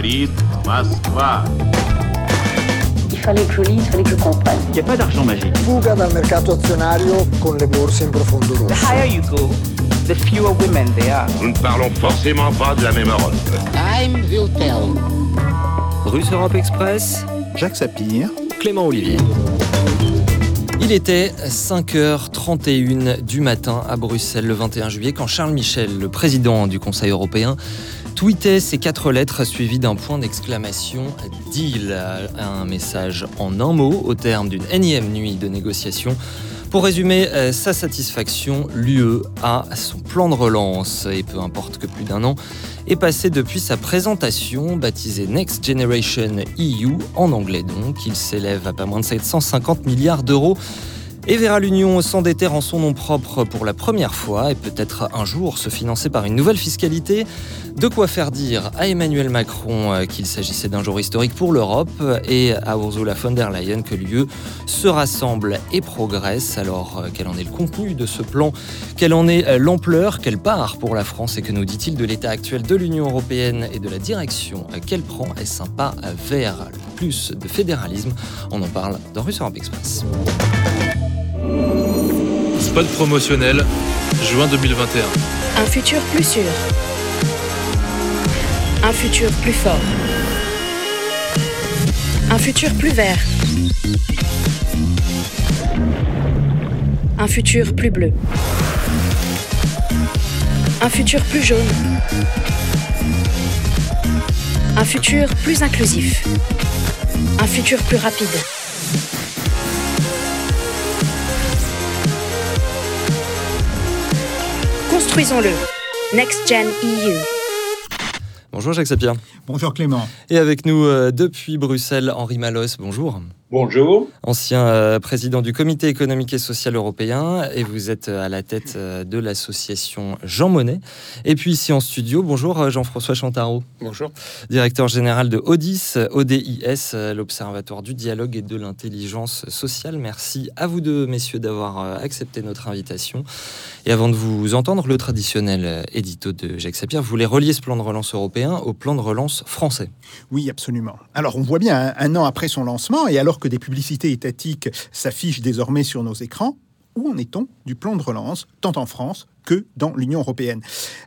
говорит Москва. Il fallait que je lise, il fallait que je comprenne. Il n'y a pas d'argent magique. Fuga dal mercato azionario con le borse in profondo rosso. The higher you go, the fewer women there are. Nous ne parlons forcément pas de la même Europe. Time will tell. Russe Europe Express, Jacques Sapir, Clément Olivier. Il était 5h31 du matin à Bruxelles le 21 juillet quand Charles Michel, le président du Conseil européen, tweetait ces quatre lettres suivies d'un point d'exclamation deal, un message en un mot au terme d'une énième nuit de négociations. Pour résumer euh, sa satisfaction, l'UE a son plan de relance et peu importe que plus d'un an est passé depuis sa présentation baptisée Next Generation EU en anglais donc. Il s'élève à pas moins de 750 milliards d'euros et verra l'Union s'endetter en son nom propre pour la première fois et peut-être un jour se financer par une nouvelle fiscalité. De quoi faire dire à Emmanuel Macron euh, qu'il s'agissait d'un jour historique pour l'Europe et à Ursula von der Leyen que l'UE se rassemble et progresse. Alors, euh, quel en est le contenu de ce plan? Quelle en est euh, l'ampleur? Quelle part pour la France? Et que nous dit-il de l'état actuel de l'Union européenne et de la direction qu'elle prend? Est-ce un pas vers plus de fédéralisme? On en parle dans Russe Europe Express. Spot promotionnel, juin 2021. Un futur plus sûr. Un futur plus fort. Un futur plus vert. Un futur plus bleu. Un futur plus jaune. Un futur plus inclusif. Un futur plus rapide. Construisons-le. Next Gen EU. Bonjour Jacques Sapir. Bonjour Clément. Et avec nous euh, depuis Bruxelles, Henri Malos, bonjour. Bonjour. Ancien euh, président du Comité économique et social européen, et vous êtes euh, à la tête euh, de l'association Jean Monnet. Et puis ici en studio, bonjour Jean-François Chantaro. Bonjour. Directeur général de ODIS, ODIS, l'Observatoire du dialogue et de l'intelligence sociale. Merci à vous deux, messieurs, d'avoir euh, accepté notre invitation. Et avant de vous entendre, le traditionnel édito de Jacques Sapir, vous voulez relier ce plan de relance européen au plan de relance français. Oui, absolument. Alors, on voit bien, un, un an après son lancement, et alors que des publicités étatiques s'affichent désormais sur nos écrans, où en est-on du plan de relance, tant en France que dans l'Union européenne?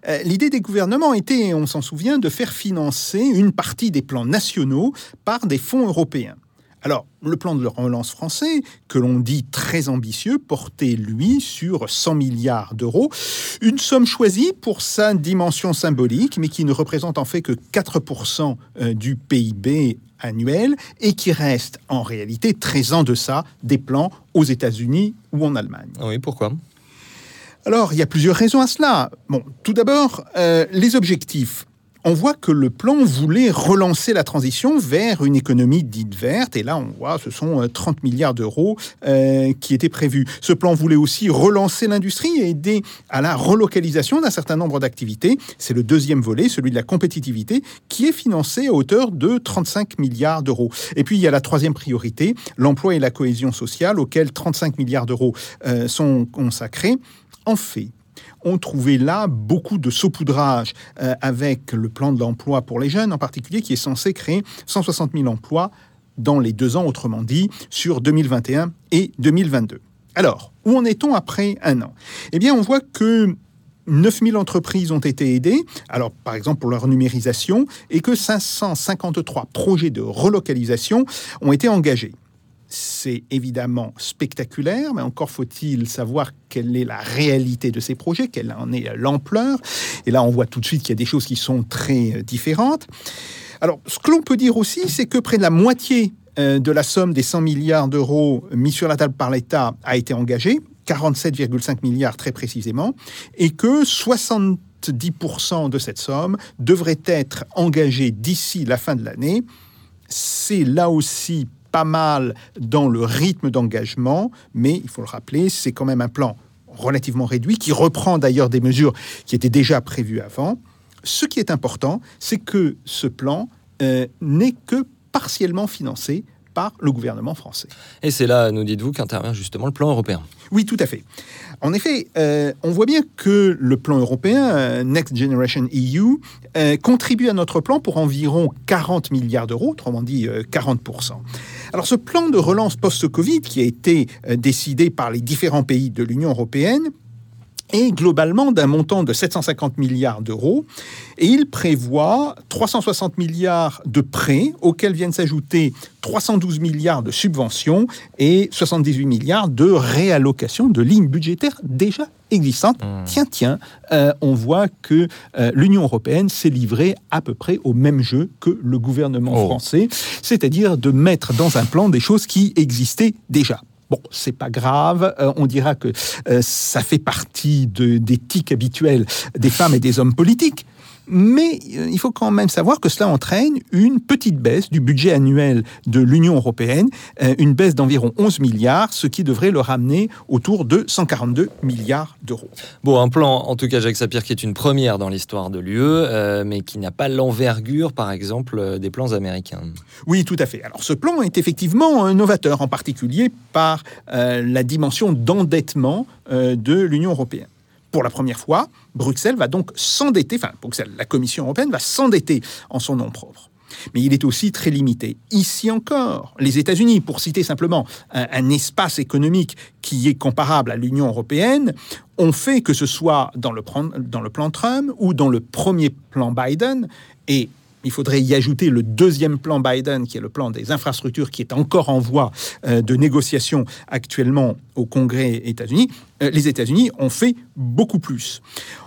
Euh, L'idée des gouvernements était, on s'en souvient, de faire financer une partie des plans nationaux par des fonds européens. Alors, le plan de relance français, que l'on dit très ambitieux, portait, lui, sur 100 milliards d'euros. Une somme choisie pour sa dimension symbolique, mais qui ne représente en fait que 4% euh, du PIB annuel et qui reste en réalité très en deçà des plans aux États-Unis ou en Allemagne. Oui, pourquoi? Alors, il y a plusieurs raisons à cela. Bon, tout d'abord, euh, les objectifs. On voit que le plan voulait relancer la transition vers une économie dite verte. Et là, on voit, ce sont euh, 30 milliards d'euros euh, qui étaient prévus. Ce plan voulait aussi relancer l'industrie et aider à la relocalisation d'un certain nombre d'activités. C'est le deuxième volet, celui de la compétitivité, qui est financé à hauteur de 35 milliards d'euros. Et puis, il y a la troisième priorité, l'emploi et la cohésion sociale, auxquels 35 milliards d'euros euh, sont consacrés. En fait, on trouvait là beaucoup de saupoudrage euh, avec le plan de l'emploi pour les jeunes en particulier, qui est censé créer 160 000 emplois dans les deux ans, autrement dit, sur 2021 et 2022. Alors, où en est-on après un an? Eh bien, on voit que 9000 entreprises ont été aidées, alors par exemple pour leur numérisation, et que 553 projets de relocalisation ont été engagés. C'est évidemment spectaculaire, mais encore faut-il savoir quelle est la réalité de ces projets, quelle en est l'ampleur. Et là, on voit tout de suite qu'il y a des choses qui sont très euh, différentes. Alors, ce que l'on peut dire aussi, c'est que près de la moitié euh, de la somme des 100 milliards d'euros mis sur la table par l'État a été engagée, 47,5 milliards très précisément, et que 70% de cette somme devrait être engagée d'ici la fin de l'année. C'est là aussi pas mal dans le rythme d'engagement, mais il faut le rappeler, c'est quand même un plan relativement réduit qui reprend d'ailleurs des mesures qui étaient déjà prévues avant. Ce qui est important, c'est que ce plan euh, n'est que partiellement financé par le gouvernement français. Et c'est là, nous dites-vous, qu'intervient justement le plan européen. Oui, tout à fait. En effet, euh, on voit bien que le plan européen, euh, Next Generation EU, euh, contribue à notre plan pour environ 40 milliards d'euros, autrement dit euh, 40%. Alors ce plan de relance post-Covid qui a été euh, décidé par les différents pays de l'Union européenne est globalement d'un montant de 750 milliards d'euros et il prévoit 360 milliards de prêts auxquels viennent s'ajouter 312 milliards de subventions et 78 milliards de réallocation de lignes budgétaires déjà existantes. Tiens, tiens, euh, on voit que euh, l'Union européenne s'est livrée à peu près au même jeu que le gouvernement Oh. français, c'est-à-dire de mettre dans un plan des choses qui existaient déjà. Bon, c'est pas grave. euh, on dira que ça fait partie de, des tics habituels des femmes et des hommes politiques. Mais euh, il faut quand même savoir que cela entraîne une petite baisse du budget annuel de l'Union européenne, euh, une baisse d'environ 11 milliards, ce qui devrait le ramener autour de 142 milliards d'euros. Bon, un plan, en tout cas, Jacques Sapir, qui est une première dans l'histoire de l'UE, euh, mais qui n'a pas l'envergure, par exemple, des plans américains. Oui, tout à fait. Alors ce plan est effectivement novateur, en particulier par euh, la dimension d'endettement euh, de l'Union européenne. Pour la première fois, Bruxelles va donc s'endetter, enfin Bruxelles, la Commission européenne va s'endetter en son nom propre. Mais il est aussi très limité. Ici encore, les États-Unis, pour citer simplement un, espace économique qui est comparable à l'Union européenne, ont fait que ce soit dans le, dans le plan Trump ou dans le premier plan Biden, et il faudrait y ajouter le deuxième plan Biden, qui est le plan des infrastructures, qui est encore en voie euh, de négociation actuellement au Congrès États-Unis. Euh, les États-Unis ont fait beaucoup plus.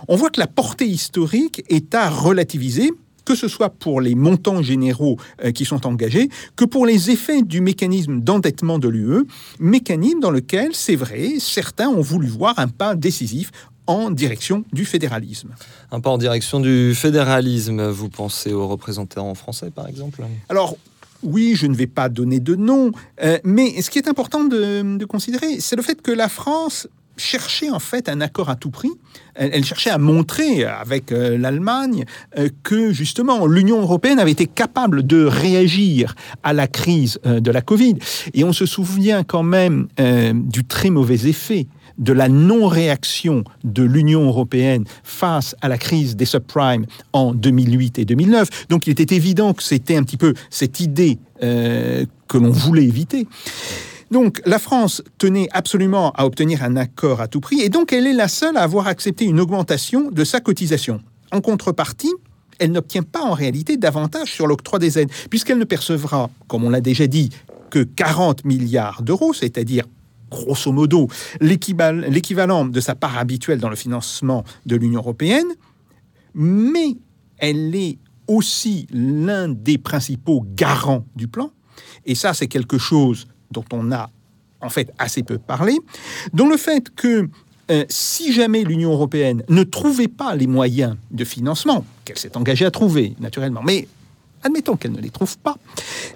On voit que la portée historique est à relativiser que ce soit pour les montants généraux euh, qui sont engagés, que pour les effets du mécanisme d'endettement de l'UE, mécanisme dans lequel, c'est vrai, certains ont voulu voir un pas décisif en direction du fédéralisme. Un pas en direction du fédéralisme, vous pensez aux représentants français, par exemple? Alors, oui, je ne vais pas donner de nom, euh, mais ce qui est important de, de considérer, c'est le fait que la France cherchait en fait un accord à tout prix. Elle, elle cherchait à montrer avec euh, l'Allemagne euh, que justement l'Union européenne avait été capable de réagir à la crise euh, de la Covid. Et on se souvient quand même du très mauvais effet de la non-réaction de l'Union européenne face à la crise des subprimes en 2008 et 2009. Donc il était évident que c'était un petit peu cette idée euh, que l'on voulait éviter. Donc la France tenait absolument à obtenir un accord à tout prix et donc elle est la seule à avoir accepté une augmentation de sa cotisation. En contrepartie, elle n'obtient pas en réalité davantage sur l'octroi des aides, puisqu'elle ne percevra, comme on l'a déjà dit, que 40 milliards d'euros, c'est-à-dire grosso modo l'équival- l'équivalent de sa part habituelle dans le financement de l'Union européenne, mais elle est aussi l'un des principaux garants du plan, et ça c'est quelque chose dont on a en fait assez peu parlé, dont le fait que euh, si jamais l'Union européenne ne trouvait pas les moyens de financement, qu'elle s'est engagée à trouver naturellement, mais admettons qu'elle ne les trouve pas,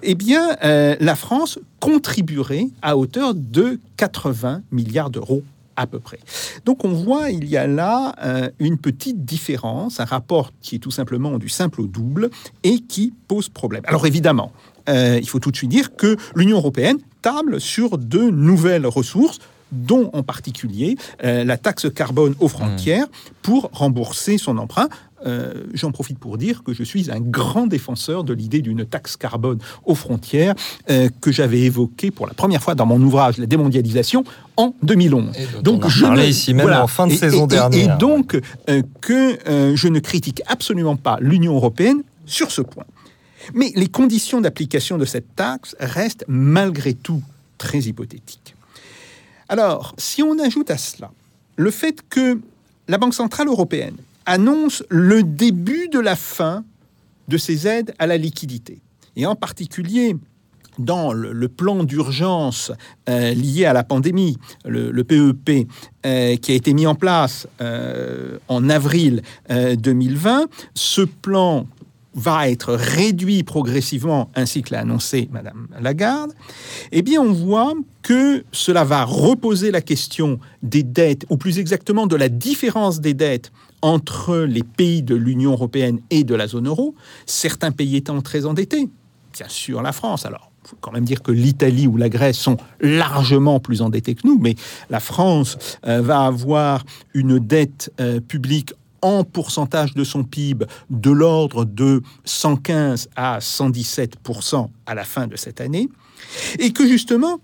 eh bien euh, la France contribuerait à hauteur de 80 milliards d'euros à peu près. Donc on voit, il y a là euh, une petite différence, un rapport qui est tout simplement du simple au double et qui pose problème. Alors évidemment, euh, il faut tout de suite dire que l'Union européenne table sur de nouvelles ressources dont en particulier euh, la taxe carbone aux frontières pour rembourser son emprunt. Euh, J'en profite pour dire que je suis un grand défenseur de l'idée d'une taxe carbone aux frontières euh, que j'avais évoquée pour la première fois dans mon ouvrage La démondialisation en 2011. Et dont on a parlé ici même en fin de Et- saison et- dernière. Et donc euh, que je ne critique absolument pas l'Union européenne sur ce point. Mais les conditions d'application de cette taxe restent malgré tout très hypothétiques. Alors, si on ajoute à cela le fait que la Banque Centrale Européenne annonce le début de la fin de ces aides à la liquidité, et en particulier dans le, plan d'urgence euh, lié à la pandémie, le, PEP, euh, qui a été mis en place euh, en avril euh, 2020, ce plan va être réduit progressivement, ainsi que l'a annoncé Madame Lagarde, eh bien, on voit que cela va reposer la question des dettes, ou plus exactement de la différence des dettes entre les pays de l'Union européenne et de la zone euro, certains pays étant très endettés, bien sûr la France. Alors, Il faut quand même dire que l'Italie ou la Grèce sont largement plus endettés que nous, mais la France euh, va avoir une dette euh, publique en pourcentage de son PIB de l'ordre de 115 à 117% à la fin de cette année, et que justement,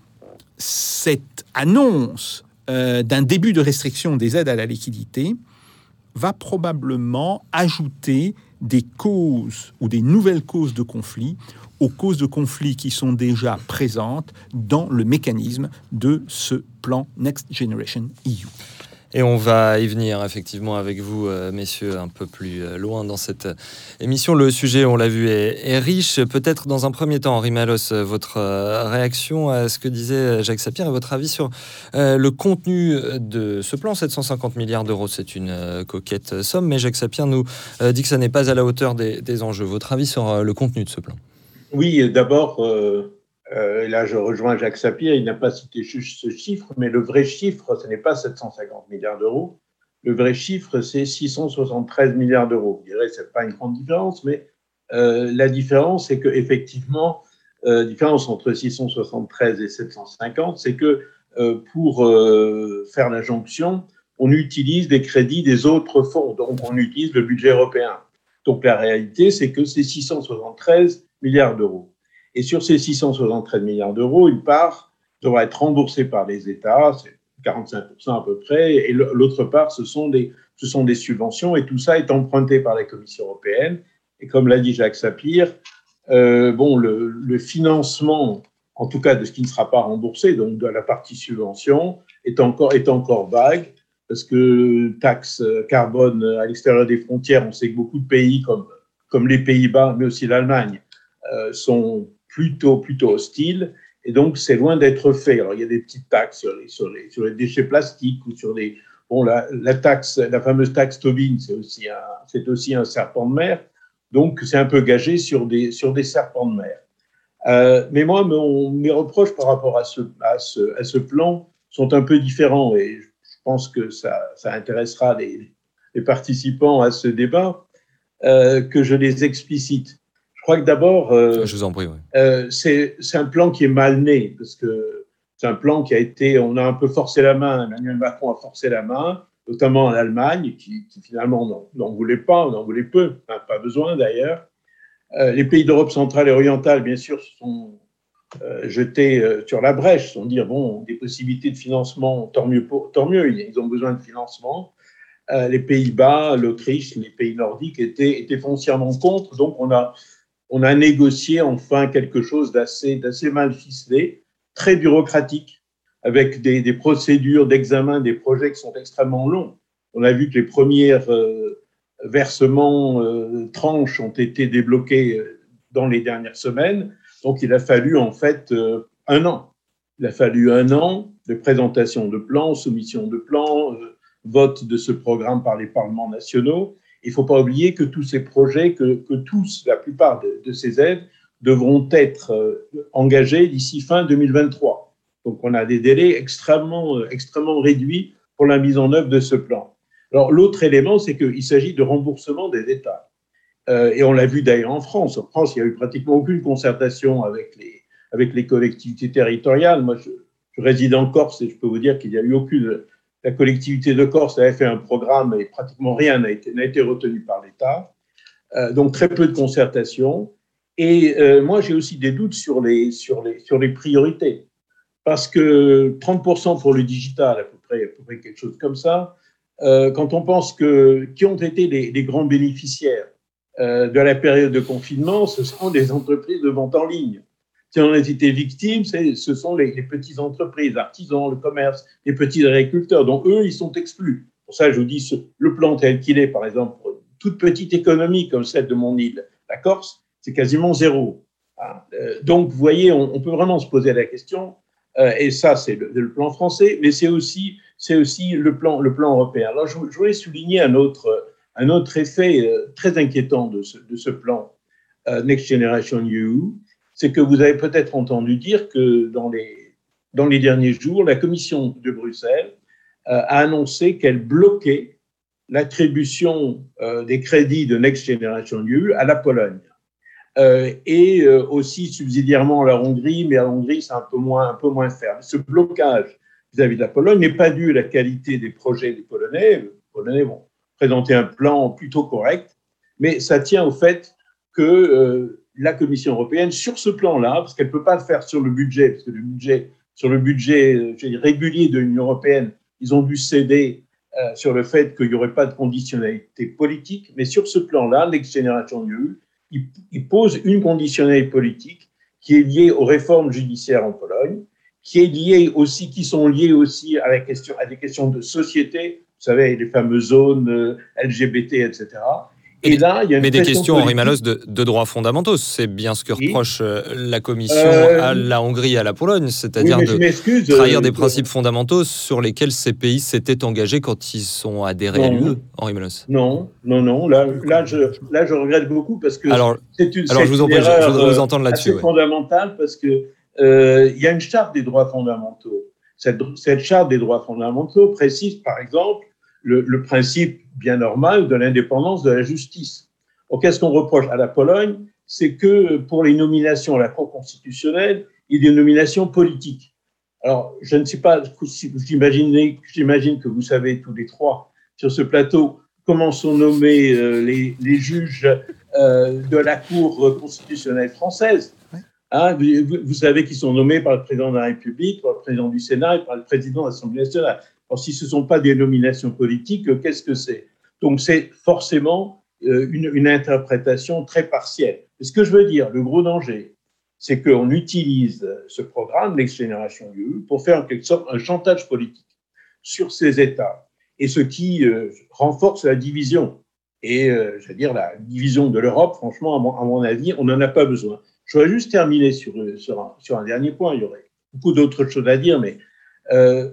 cette annonce euh, d'un début de restriction des aides à la liquidité va probablement ajouter des causes ou des nouvelles causes de conflit aux causes de conflit qui sont déjà présentes dans le mécanisme de ce plan Next Generation EU. Et on va y venir effectivement avec vous, euh, messieurs, un peu plus euh, loin dans cette euh, émission. Le sujet, on l'a vu, est, riche. Peut-être dans un premier temps, Henri Malos, votre réaction à ce que disait Jacques Sapir et votre avis sur le contenu de ce plan. 750 milliards d'euros, c'est une coquette somme, mais Jacques Sapir nous dit que ça n'est pas à la hauteur des, enjeux. Votre avis sur le contenu de ce plan? Oui, d'abord là, je rejoins Jacques Sapir, il n'a pas cité juste ce chiffre, mais le vrai chiffre, ce n'est pas 750 milliards d'euros. Le vrai chiffre, c'est 673 milliards d'euros. Dirais que ce n'est pas une grande différence, mais euh, la différence, c'est qu'effectivement, euh, différence entre 673 et 750, c'est que euh, pour euh, faire la jonction, on utilise des crédits des autres fonds, donc on utilise le budget européen. Donc la réalité, c'est que c'est 673 milliards d'euros. Et sur ces 673 milliards d'euros, une part devra être remboursée par les États, c'est 45% à peu près, et l'autre part, ce sont, des, ce sont des subventions, et tout ça est emprunté par la Commission européenne. Et comme l'a dit Jacques Sapir, euh, bon, le, financement, en tout cas de ce qui ne sera pas remboursé, donc de la partie subvention, est encore, est encore vague, parce que taxe carbone à l'extérieur des frontières, on sait que beaucoup de pays comme, comme les Pays-Bas, mais aussi l'Allemagne, euh, sont plutôt, plutôt hostile. Et donc, c'est loin d'être fait. Alors, il y a des petites taxes sur les, sur les, sur les déchets plastiques ou sur les. Bon, la, la taxe, la fameuse taxe Tobin, c'est aussi, un, aussi un serpent de mer. Donc, c'est un peu gagé sur des, sur des serpents de mer. Euh, mais moi, mes reproches par rapport à ce, à, ce, à ce plan sont un peu différents et je pense que ça, ça intéressera les, les participants à ce débat, euh, que je les explicite. Je crois que d'abord, euh, je vous en prie, euh, c'est un plan qui est mal né parce que c'est un plan qui a été, on a un peu forcé la main. Emmanuel Macron a forcé la main, notamment en Allemagne, qui, qui finalement n'en voulait pas, on en voulait peu, pas besoin d'ailleurs. Euh, les pays d'Europe centrale et orientale, bien sûr, se sont jetés sur la brèche, sont dire bon, des possibilités de financement, tant mieux, pour, tant mieux, ils ont besoin de financement. Les Pays-Bas, l'Autriche, les pays nordiques étaient, étaient foncièrement contre, donc on a on a négocié enfin quelque chose d'assez, mal ficelé, très bureaucratique, avec des, procédures d'examen des projets qui sont extrêmement longs. On a vu que les premiers euh, versements euh, tranches ont été débloqués euh, dans les dernières semaines. Donc, il a fallu en fait un an. Il a fallu un an de présentation de plans, soumission de plans, vote de ce programme par les parlements nationaux. Il ne faut pas oublier que tous ces projets, que, tous, la plupart de, ces aides, devront être euh, engagés d'ici fin 2023. Donc on a des délais extrêmement, euh, extrêmement réduits pour la mise en œuvre de ce plan. Alors l'autre élément, c'est qu'il s'agit de remboursement des États. Euh, et on l'a vu d'ailleurs en France. En France, il n'y a eu pratiquement aucune concertation avec les, collectivités territoriales. Moi, je réside en Corse et je peux vous dire qu'il n'y a eu aucune la collectivité de Corse avait fait un programme et pratiquement rien n'a été, retenu par l'État. Euh, donc très peu de concertation. Et euh, moi, j'ai aussi des doutes sur les, priorités. Parce que 30% pour le digital, à peu près, quelque chose comme ça, euh, quand on pense que qui ont été les, les grands bénéficiaires de la période de confinement, ce sont des entreprises de vente en ligne si on a été victime, ce sont les, petites entreprises, artisans, le commerce, les petits agriculteurs. Donc, eux, ils sont exclus. Pour ça, je vous dis, le plan tel qu'il est, par exemple, pour toute petite économie comme celle de mon île, la Corse, c'est quasiment zéro. Ah, euh, donc, vous voyez, on, peut vraiment se poser la question, euh, et ça, c'est le, plan français, mais c'est aussi, aussi le, plan, le plan européen. Alors, je, je voulais souligner un autre, un autre effet euh, très inquiétant de ce, plan Next Generation EU, c'est que vous avez peut-être entendu dire que dans les, dans les derniers jours, la Commission de Bruxelles euh, a annoncé qu'elle bloquait l'attribution euh, des crédits de Next Generation EU à la Pologne. euh, et aussi subsidiairement à la Hongrie, mais à la Hongrie, c'est un peu moins, un peu moins ferme. Ce blocage vis-à-vis de la Pologne n'est pas dû à la qualité des projets des Polonais. Les Polonais vont présenter un plan plutôt correct, mais ça tient au fait que la Commission européenne, sur ce plan-là, parce qu'elle ne peut pas le faire sur le budget, parce que le budget, sur le budget euh, régulier de l'Union européenne, ils ont dû céder euh, sur le fait qu'il n'y aurait pas de conditionnalité politique, mais sur ce plan-là, Next Generation EU, il, il pose une conditionnalité politique qui est liée aux réformes judiciaires en Pologne, qui est liée aussi, qui sont liées aussi à, la question, à des questions de société, vous savez, les fameuses zones euh, LGBT, etc. Et, là, il y a une mais des questions, Henri Malos, de, de, droits fondamentaux. C'est bien ce que reproche euh, la Commission euh, à la Hongrie et à la Pologne, c'est-à-dire oui, de trahir des principes fondamentaux sur lesquels ces pays s'étaient engagés quand ils sont adhérés à l'UE, Henri Malos. Non, non, non. Là, là, je, là, je regrette beaucoup parce que c'est une, alors je vous en prie, je voudrais vous entendre là-dessus. C'est ouais. fondamental parce que euh, il y a une charte des droits fondamentaux. Cette, cette, charte des droits fondamentaux précise, par exemple, le, le principe bien normal de l'indépendance de la justice. Qu'est-ce qu'on reproche à la Pologne? C'est que pour les nominations à la Cour constitutionnelle, il y a des nominations politiques. Alors, je ne sais pas, j'imagine que vous savez tous les trois sur ce plateau comment sont nommés euh, les, les, juges euh, de la Cour constitutionnelle française. Hein, vous, vous, savez qu'ils sont nommés par le président de la République, par le président du Sénat et par le président de l'Assemblée nationale. Alors, si ce ne sont pas des nominations politiques, qu'est-ce que c'est? Donc, c'est forcément euh, une, interprétation très partielle. Ce que je veux dire, le gros danger, c'est qu'on utilise ce programme, Next Generation EU, pour faire en quelque sorte un chantage politique sur ces États, et ce qui euh, renforce la division. Et, euh, je veux dire, la division de l'Europe, franchement, à mon, avis, on n'en a pas besoin. Je voudrais juste terminer sur, un, dernier point. Il y aurait beaucoup d'autres choses à dire, mais euh,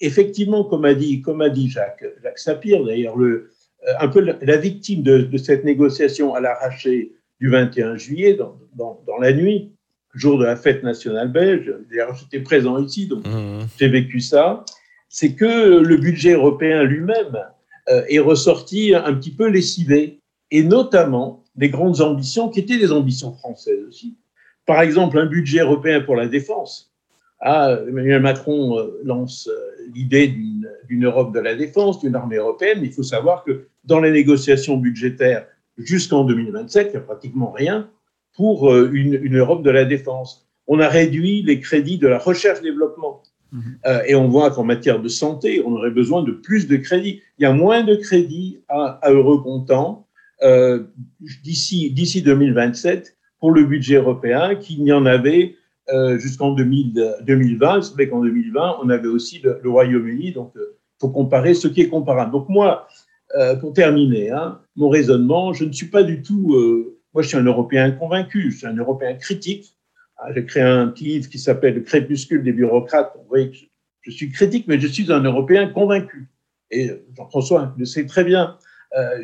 effectivement, comme a dit, comme a dit Jacques, Jacques Sapir, d'ailleurs, le, euh, un peu la, la victime de, de, cette négociation à l'arraché du 21 juillet, dans, dans, dans, la nuit, jour de la fête nationale belge, d'ailleurs j'étais présent ici, donc mmh. j'ai vécu ça, c'est que le budget européen lui-même euh, est ressorti un petit peu lessivé, et notamment des grandes ambitions qui étaient des ambitions françaises aussi. Par exemple, un budget européen pour la défense. Ah, Emmanuel Macron euh, lance l'idée d'une Europe de la défense, d'une armée européenne. Il faut savoir que dans les négociations budgétaires jusqu'en 2027, il n'y a pratiquement rien pour euh, une, une, Europe de la défense. On a réduit les crédits de la recherche-développement. Mmh. Euh, et on voit qu'en matière de santé, on aurait besoin de plus de crédits. Il y a moins de crédits à, à heureux comptant euh, d'ici 2027 pour le budget européen qu'il n'y en avait euh, jusqu'en 2020. C'est vrai qu'en 2020, on avait aussi le, Royaume-Uni, donc il euh, faut comparer ce qui est comparable. Donc moi, euh, pour terminer, hein, mon raisonnement, je ne suis pas du tout... Moi, je suis un Européen convaincu, je suis un Européen critique. Ah, J'ai créé un petit livre qui s'appelle Le crépuscule des bureaucrates. Vous voyez que je, suis critique, mais je suis un Européen convaincu. Et Jean-François le sait très bien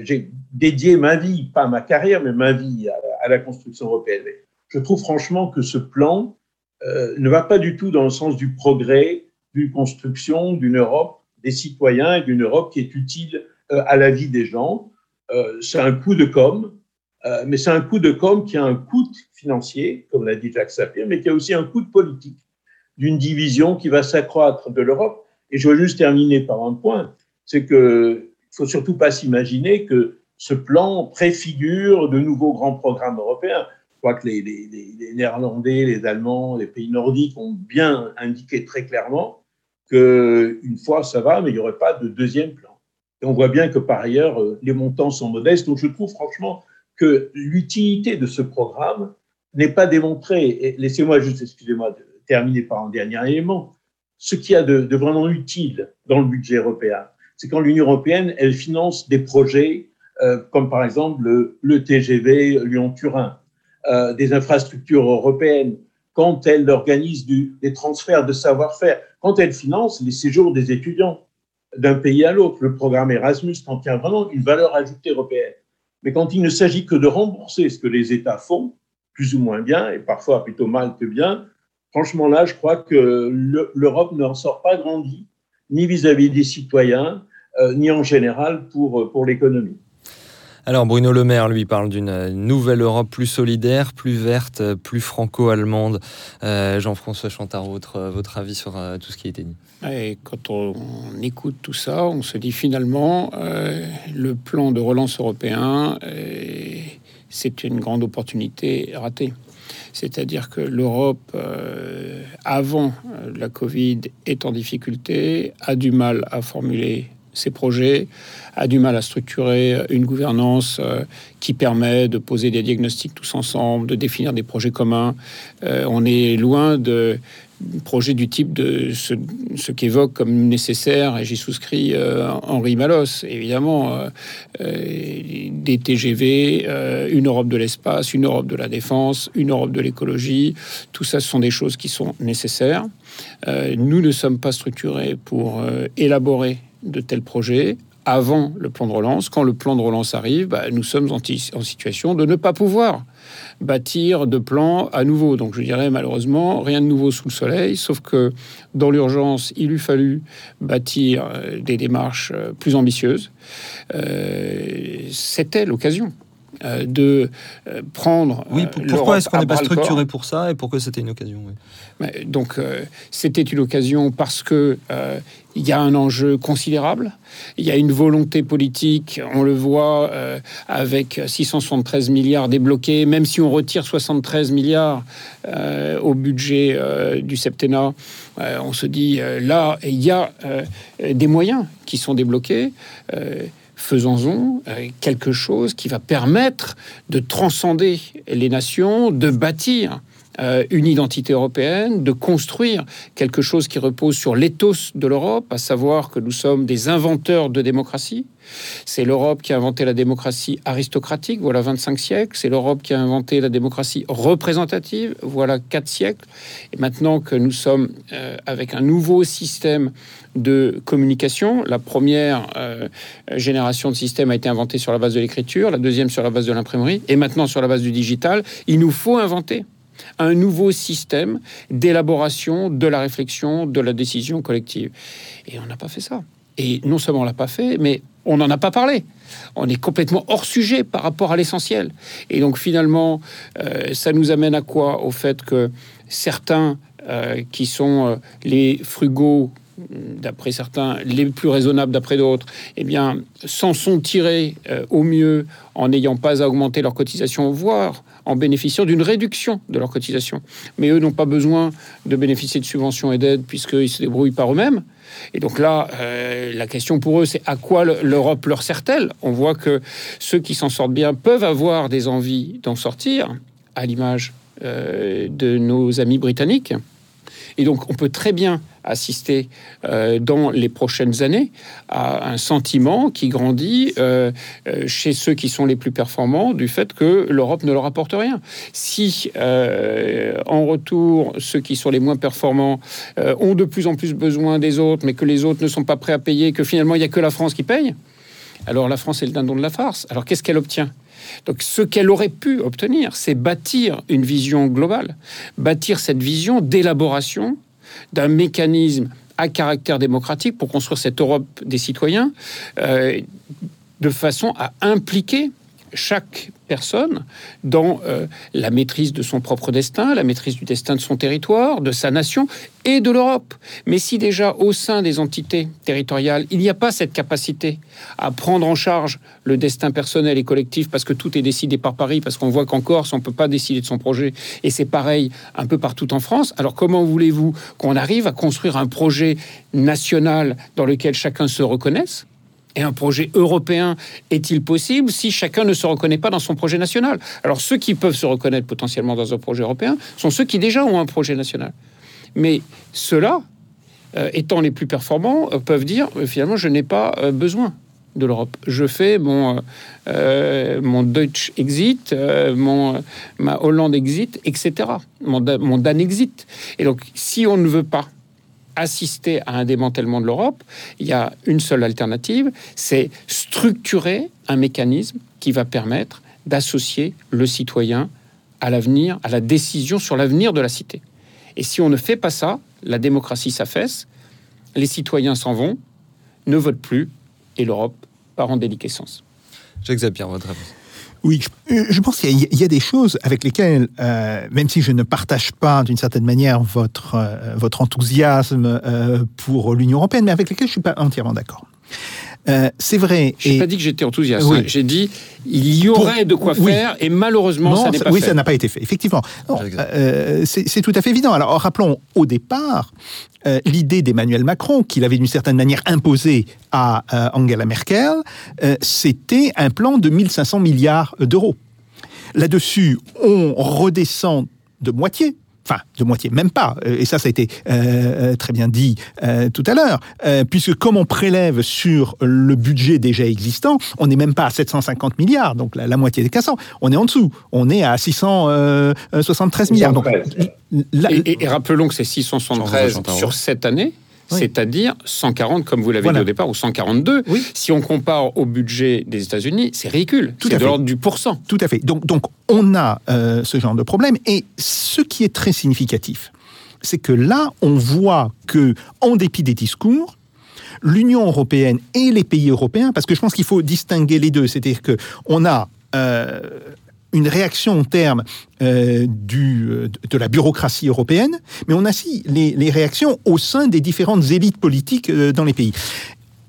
j'ai dédié ma vie, pas ma carrière, mais ma vie à, la construction européenne. Je trouve franchement que ce plan euh, ne va pas du tout dans le sens du progrès, d'une construction d'une Europe, des citoyens et d'une Europe qui est utile euh, à la vie des gens. Euh, c'est un coup de com, mais c'est un coup de com qui a un coût financier, comme l'a dit Jacques Sapir, mais qui a aussi un coût politique, d'une division qui va s'accroître de l'Europe. Et je veux juste terminer par un point, c'est que il faut surtout pas s'imaginer que ce plan préfigure de nouveaux grands programmes européens. Je crois que les, Néerlandais, les Allemands, les pays nordiques ont bien indiqué très clairement qu'une fois ça va, mais il n'y aurait pas de deuxième plan. Et on voit bien que par ailleurs, euh, les montants sont modestes. Donc je trouve franchement que l'utilité de ce programme n'est pas démontrée. Laissez-moi juste, excusez-moi, terminer par un dernier élément. Ce qu'il y a de, vraiment utile dans le budget européen, c'est quand l'Union européenne, elle finance des projets euh, comme par exemple le, le TGV Lyon-Turin, euh, des infrastructures européennes, quand elle organise du, des transferts de savoir-faire, quand elle finance les séjours des étudiants d'un pays à l'autre, le programme Erasmus, a vraiment une valeur ajoutée européenne. Mais quand il ne s'agit que de rembourser ce que les États font, plus ou moins bien, et parfois plutôt mal que bien, franchement là, je crois que l'Europe n'en sort pas grandie, ni vis-à-vis -vis des citoyens, euh, ni en général pour, pour l'économie. Alors Bruno Le Maire, lui, parle d'une nouvelle Europe plus solidaire, plus verte, plus franco-allemande. Euh, Jean-François Chantard, votre, votre avis sur euh, tout ce qui a été dit Et Quand on, écoute tout ça, on se dit finalement, euh, le plan de relance européen, euh, c'est une grande opportunité ratée. C'est-à-dire que l'Europe, euh, avant euh, la Covid, est en difficulté, a du mal à formuler ses projets, a du mal à structurer une gouvernance euh, qui permet de poser des diagnostics tous ensemble, de définir des projets communs. Euh, on est loin de projets du type de ce, qu'évoque comme nécessaire, et j'y souscris euh, Henri Malos, évidemment, des TGV, une Europe de l'espace, une Europe de la défense, une Europe de l'écologie, tout ça, ce sont des choses qui sont nécessaires. Nous ne sommes pas structurés pour élaborer de tels projets avant le plan de relance. Quand le plan de relance arrive, bah, nous sommes en, situation de ne pas pouvoir bâtir de plans à nouveau. Donc je dirais malheureusement rien de nouveau sous le soleil, sauf que dans l'urgence, il eût fallu bâtir euh, des démarches euh, plus ambitieuses. Euh, C'était l'occasion euh, de euh, prendre. Oui, pourquoi est-ce qu'on n'est pas structuré pour ça et pourquoi c'était une occasion oui. Donc, euh, c'était une occasion parce que euh, il y a un enjeu considérable, il y a une volonté politique, on le voit euh, avec 673 milliards débloqués, même si on retire 73 milliards euh, au budget euh, du septennat, on se dit là, il y a des moyens qui sont débloqués faisons-en quelque chose qui va permettre de transcender les nations, de bâtir euh, une identité européenne, de construire quelque chose qui repose sur l'éthos de l'Europe, à savoir que nous sommes des inventeurs de démocratie. C'est l'Europe qui a inventé la démocratie aristocratique, voilà 25 siècles. C'est l'Europe qui a inventé la démocratie représentative, voilà 4 siècles. Et maintenant que nous sommes euh, avec un nouveau système de communication, la première euh, génération de système a été inventée sur la base de l'écriture, la deuxième sur la base de l'imprimerie, et maintenant sur la base du digital, il nous faut inventer un nouveau système d'élaboration de la réflexion, de la décision collective. Et on n'a pas fait ça. Et non seulement on l'a pas fait, mais on n'en a pas parlé. On est complètement hors sujet par rapport à l'essentiel. Et donc finalement, euh, ça nous amène à quoi? Au fait que certains euh, qui sont euh, les frugaux d'après certains, les plus raisonnables d'après d'autres, eh bien, s'en sont tirés au mieux en n'ayant pas à augmenter leur cotisation, voire en bénéficiant d'une réduction de leur cotisation. Mais eux n'ont pas besoin de bénéficier de subventions et d'aides puisqu'ils se débrouillent par eux-mêmes. Et donc là, euh, la question pour eux, c'est à quoi l'Europe leur sert-elle? On voit que ceux qui s'en sortent bien peuvent avoir des envies d'en sortir, à l'image euh, de nos amis britanniques. Et donc, on peut très bien assister euh, dans les prochaines années à un sentiment qui grandit euh, euh, chez ceux qui sont les plus performants du fait que l'Europe ne leur apporte rien. Si en retour ceux qui sont les moins performants ont de plus en plus besoin des autres, mais que les autres ne sont pas prêts à payer, que finalement il n'y a que la France qui paye, alors la France est le dindon de la farce. Alors qu'est-ce qu'elle obtient? Donc, ce qu'elle aurait pu obtenir, c'est bâtir une vision globale, bâtir cette vision d'élaboration d'un mécanisme à caractère démocratique pour construire cette Europe des citoyens euh, de façon à impliquer chaque personne dans euh, la maîtrise de son propre destin, la maîtrise du destin de son territoire, de sa nation et de l'Europe. Mais si déjà au sein des entités territoriales, il n'y a pas cette capacité à prendre en charge le destin personnel et collectif parce que tout est décidé par Paris, parce qu'on voit qu'en Corse, on ne peut pas décider de son projet, et c'est pareil un peu partout en France, alors comment voulez-vous qu'on arrive à construire un projet national dans lequel chacun se reconnaisse? Et un projet européen est-il possible si chacun ne se reconnaît pas dans son projet national? Alors ceux qui peuvent se reconnaître potentiellement dans un projet européen sont ceux qui déjà ont un projet national. Mais ceux-là, euh, étant les plus performants, euh, peuvent dire euh, finalement je n'ai pas besoin de l'Europe. Je fais mon, mon Deutsch exit, mon, ma Hollande exit, etc. Mon, mon Dan exit. Et donc si on ne veut pas assister à un démantèlement de l'Europe, il y a une seule alternative, c'est structurer un mécanisme qui va permettre d'associer le citoyen à l'avenir, à la décision sur l'avenir de la cité. Et si on ne fait pas ça, la démocratie s'affaisse, les citoyens s'en vont, ne votent plus, et l'Europe part en déliquescence. Votre réponse. Oui, je, pense qu'il y, a- des choses avec lesquelles, euh, même si je ne partage pas d'une certaine manière votre, euh, enthousiasme euh, pour l'Union européenne, mais avec lesquelles je ne suis pas entièrement d'accord. Euh, c'est vrai. Je n'ai et- pas dit que j'étais enthousiaste. Oui. hein. J'ai dit il y aurait de quoi oui. faire et malheureusement Non, ça n'est pas oui, fait. ça n'a pas été fait, effectivement. Non, euh, c'est c'est tout à fait évident. Alors, rappelons au départ euh, l'idée d'Emmanuel Macron, qu'il avait d'une certaine manière imposée à euh, Angela Merkel, euh, c'était un plan de 1500 milliards d'euros. Là-dessus, on redescend de moitié. Enfin, de moitié, même pas. Euh, Et ça, ça a été euh, euh, très bien dit euh, tout à l'heure. Euh, puisque comme on prélève sur le budget déjà existant, on n'est même pas à 750 milliards, donc la, la moitié des 400. On est en dessous. On est à 673 milliards. Donc, là- Et, et- et rappelons que c'est 673 Jean-Jean sur cette année. Oui. C'est-à-dire 140, comme vous l'avez Voilà. dit au départ, ou 142. Oui. Si on compare au budget des États-Unis, c'est ridicule. Tout C'est à de fait. l'ordre du pourcent. Tout à fait. Donc, donc on a euh, ce genre de problème. Et ce qui est très significatif, c'est que là, on voit que, en dépit des discours, l'Union européenne et les pays européens, parce que je pense qu'il faut distinguer les deux, c'est-à-dire que on a euh, une réaction en termes euh, euh, de la bureaucratie européenne, mais on a aussi les, réactions au sein des différentes élites politiques euh, dans les pays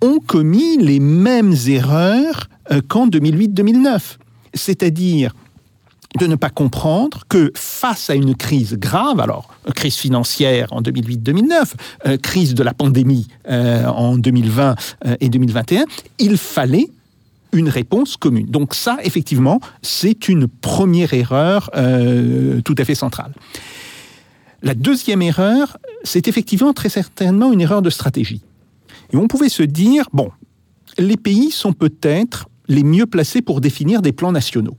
ont commis les mêmes erreurs qu'en 2008-2009. C'est-à-dire de ne pas comprendre que face à une crise grave, alors crise financière en 2008-2009, euh, crise de la pandémie en 2020 euh, et 2021, il fallait une réponse commune. Donc ça, effectivement, c'est une première erreur euh, tout à fait centrale. La deuxième erreur, c'est effectivement très certainement une erreur de stratégie. Et on pouvait se dire, bon, les pays sont peut-être les mieux placés pour définir des plans nationaux.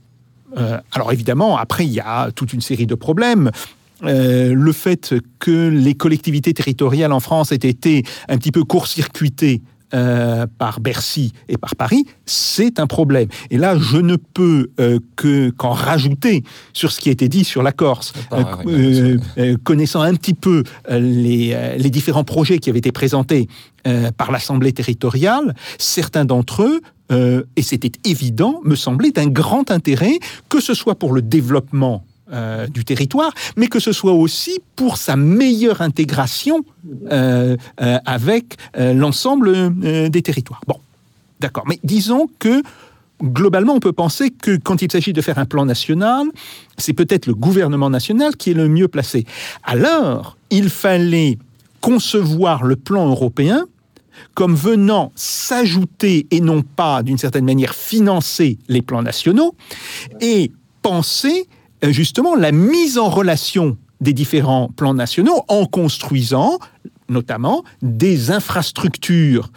Euh, alors évidemment, après, il y a toute une série de problèmes. Euh, le fait que les collectivités territoriales en France aient été un petit peu court-circuitées euh, par Bercy et par Paris, c'est un problème. Et là, je ne peux euh, que qu'en rajouter sur ce qui a été dit sur la Corse, Euh, connaissant un petit peu les, les différents projets qui avaient été présentés par l'Assemblée territoriale, certains d'entre eux, euh, et c'était évident, me semblaient d'un grand intérêt, que ce soit pour le développement euh, du territoire, mais que ce soit aussi pour sa meilleure intégration euh, euh, avec l'ensemble des territoires. Bon, d'accord, mais disons que globalement, on peut penser que quand il s'agit de faire un plan national, c'est peut-être le gouvernement national qui est le mieux placé. Alors, il fallait concevoir le plan européen comme venant s'ajouter et non pas d'une certaine manière financer les plans nationaux et penser justement la mise en relation des différents plans nationaux en construisant notamment des infrastructures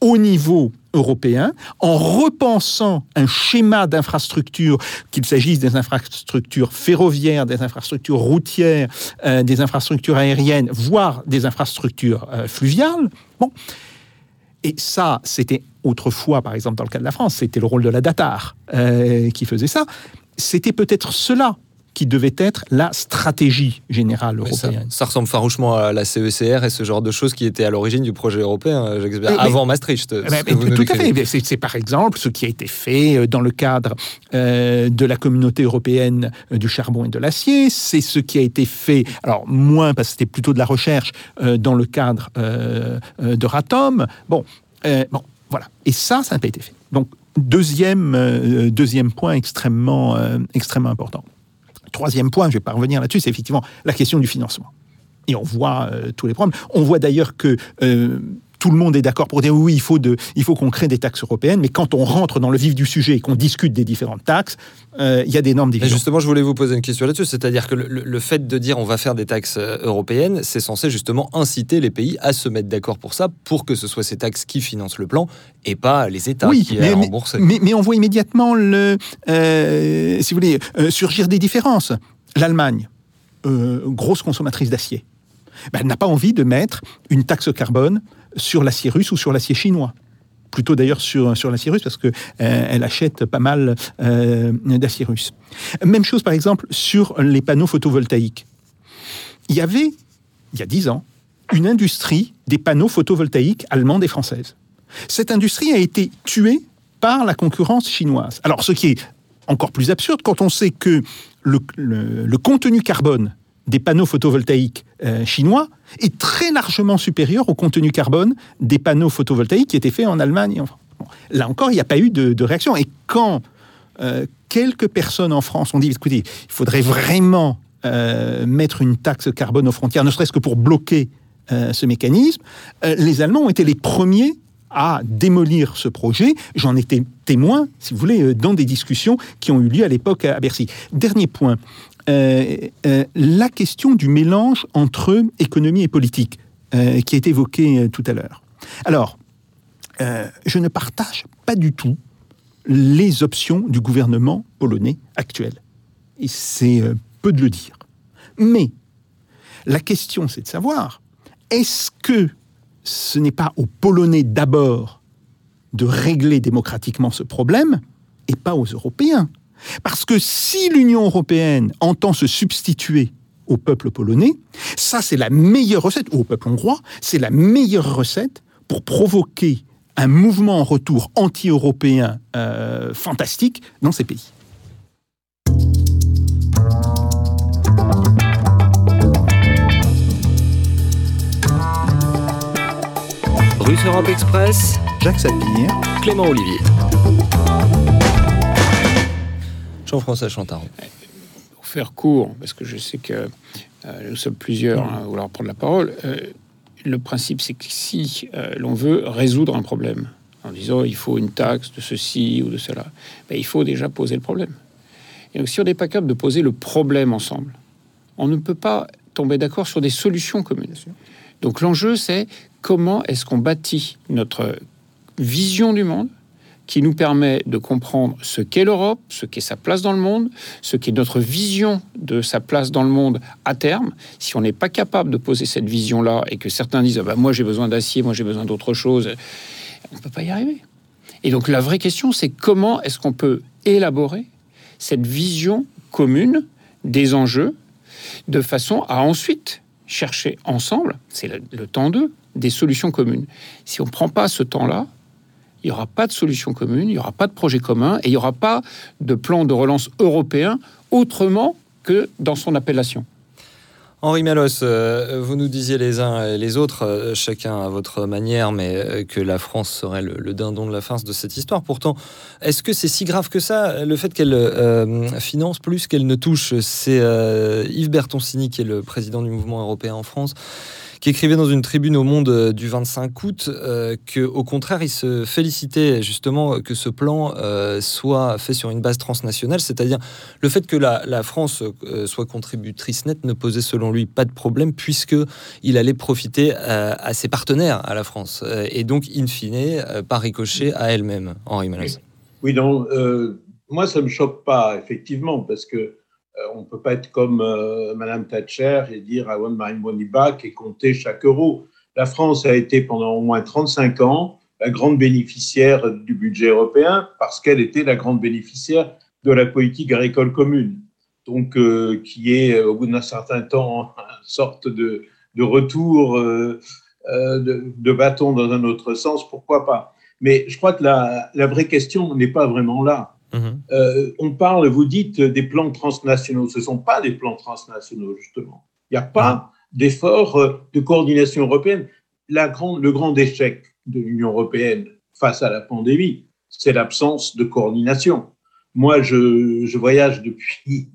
au niveau européen, en repensant un schéma d'infrastructures, qu'il s'agisse des infrastructures ferroviaires, des infrastructures routières, euh, des infrastructures aériennes, voire des infrastructures euh, fluviales. Bon. Et ça, c'était autrefois, par exemple, dans le cas de la France, c'était le rôle de la DATAR euh, qui faisait ça. C'était peut-être cela qui devait être la stratégie générale ça, européenne. ça ressemble farouchement à la CECR et ce genre de choses qui étaient à l'origine du projet européen, euh, Mais- avant Maastricht. nous tout à fait. C'est par exemple ce qui a été fait euh, dans le cadre euh, de la communauté européenne euh, du charbon et de l'acier. C'est ce qui a été fait, alors moins parce que c'était plutôt de la recherche euh, dans le cadre euh, euh, de Ratom. Bon, euh, bon, voilà. Et ça, ça n'a pas été fait. Donc deuxième euh, deuxième point extrêmement euh, extrêmement important. Troisième point, je ne vais pas revenir là-dessus, c'est effectivement la question du financement. Et on voit euh, tous les problèmes. On voit d'ailleurs que euh, tout le monde est d'accord pour dire oui, il faut, de, il faut qu'on crée des taxes européennes, mais quand on rentre dans le vif du sujet et qu'on discute des différentes taxes, euh, il y a des normes différentes. justement, je voulais vous poser une question là-dessus, c'est-à-dire que le, fait de dire on va faire des taxes euh, européennes, c'est censé justement inciter les pays à se mettre d'accord pour ça, pour que ce soit ces taxes qui financent le plan et pas les États oui, qui mais, aient mais, mais- mais on voit immédiatement le, euh, si vous voulez, euh, surgir des différences. L'Allemagne, grosse consommatrice d'acier, ben, elle n'a pas envie de mettre une taxe carbone sur l'acier russe ou sur l'acier chinois. Plutôt d'ailleurs sur, sur l'acier russe parce qu'elle elle achète pas mal euh, d'acier russe. Même chose par exemple sur les panneaux photovoltaïques. Il y avait, il y a dix ans, une industrie des panneaux photovoltaïques allemande et française. Cette industrie a été tuée par la concurrence chinoise. Alors, ce qui est encore plus absurde quand on sait que le- le contenu carbone des panneaux photovoltaïques euh, chinois est très largement supérieur au contenu carbone des panneaux photovoltaïques qui étaient faits en Allemagne. là encore, il n'y a pas eu de, réaction. Et quand euh, quelques personnes en France ont dit, écoutez, il faudrait vraiment euh, mettre une taxe carbone aux frontières, ne serait-ce que pour bloquer ce mécanisme, les Allemands ont été les premiers à démolir ce projet. J'en étais témoin, si vous voulez, dans des discussions qui ont eu lieu à l'époque à Bercy. Dernier point, la question du mélange entre économie et politique, euh, qui est évoquée euh, tout à l'heure. Alors, euh, je ne partage pas du tout les options du gouvernement polonais actuel. Et c'est euh, peu de le dire. Mais la question, c'est de savoir, est-ce que ce n'est pas aux Polonais d'abord de régler démocratiquement ce problème et pas aux Européens? Parce que si l'Union européenne entend se substituer au peuple polonais, ça c'est la meilleure recette, ou au peuple hongrois, c'est la meilleure recette pour provoquer un mouvement en retour anti-européen euh, fantastique dans ces pays. Russe Europe Express, Jacques Sapir, Clément Olivier. Jean-François Chantaron. Pour faire court, parce que je sais que euh, nous sommes plusieurs hein, à vouloir prendre la parole, euh, le principe c'est que si euh, l'on veut résoudre un problème, en disant il faut une taxe de ceci ou de cela, ben, il faut déjà poser le problème. Et donc si on n'est pas capable de poser le problème ensemble, on ne peut pas tomber d'accord sur des solutions communes. Donc l'enjeu c'est comment est-ce qu'on bâtit notre vision du monde qui nous permet de comprendre ce qu'est l'Europe, ce qu'est sa place dans le monde, ce qu'est notre vision de sa place dans le monde à terme. Si on n'est pas capable de poser cette vision-là et que certains disent ah bah, moi j'ai besoin d'acier, moi j'ai besoin d'autre chose, on ne peut pas y arriver. Et donc la vraie question c'est comment est-ce qu'on peut élaborer cette vision commune des enjeux de façon à ensuite chercher ensemble, c'est le, le temps d'eux, des solutions communes. Si on ne prend pas ce temps-là, il n'y aura pas de solution commune, il n'y aura pas de projet commun et il n'y aura pas de plan de relance européen autrement que dans son appellation. Henri Malos, euh, vous nous disiez les uns et les autres, euh, chacun à votre manière, mais euh, que la France serait le, dindon de la farce de cette histoire. Pourtant, est-ce que c'est si grave que ça, le fait qu'elle finance plus qu'elle ne touche? C'est Yves Bertoncini, qui est le président du mouvement européen en France, qui écrivait dans une tribune au Monde euh, du 25 août euh, que, au contraire, il se félicitait justement que ce plan euh, soit fait sur une base transnationale, c'est-à-dire le fait que la, France euh, soit contributrice nette ne posait selon lui pas de problème puisque il allait profiter à ses partenaires à la France et donc in fine par ricochet à elle-même. Henri Manos. Oui, non, moi ça me choque pas effectivement parce que euh, on peut pas être comme euh, Madame Thatcher et dire I want my money back et compter chaque euro. La France a été pendant au moins 35 ans la grande bénéficiaire du budget européen parce qu'elle était la grande bénéficiaire de la politique agricole commune. Donc, euh, qui est au bout d'un certain temps une sorte de, retour de, bâton dans un autre sens, pourquoi pas. Mais je crois que la vraie question n'est pas vraiment là. Euh, on parle, vous dites, des plans transnationaux. Ce ne sont pas des plans transnationaux, justement. Il n'y a pas d'effort euh, de coordination européenne. La le grand échec de l'Union européenne face à la pandémie, c'est l'absence de coordination. Moi, je, je voyage depuis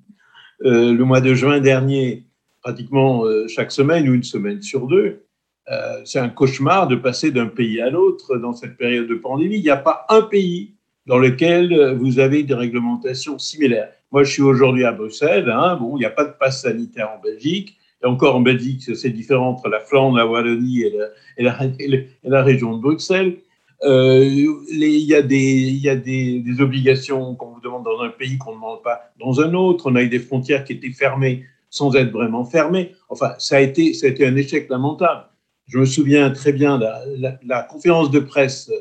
euh, le mois de juin dernier, pratiquement euh, chaque semaine ou une semaine sur deux. Euh, c'est un cauchemar de passer d'un pays à l'autre dans cette période de pandémie. Il n'y a pas un pays dans lequel vous avez des réglementations similaires. Moi, je suis aujourd'hui à Bruxelles. Hein, bon, il n'y a pas de passe sanitaire en Belgique. Et encore en Belgique, c'est différent entre la Flandre, la Wallonie et la, région de Bruxelles. Euh, il y a, des, obligations qu'on vous demande dans un pays qu'on ne demande pas dans un autre. On a eu des frontières qui étaient fermées sans être vraiment fermées. Enfin, ça a été, un échec lamentable. Je me souviens très bien de la, conférence de presse euh,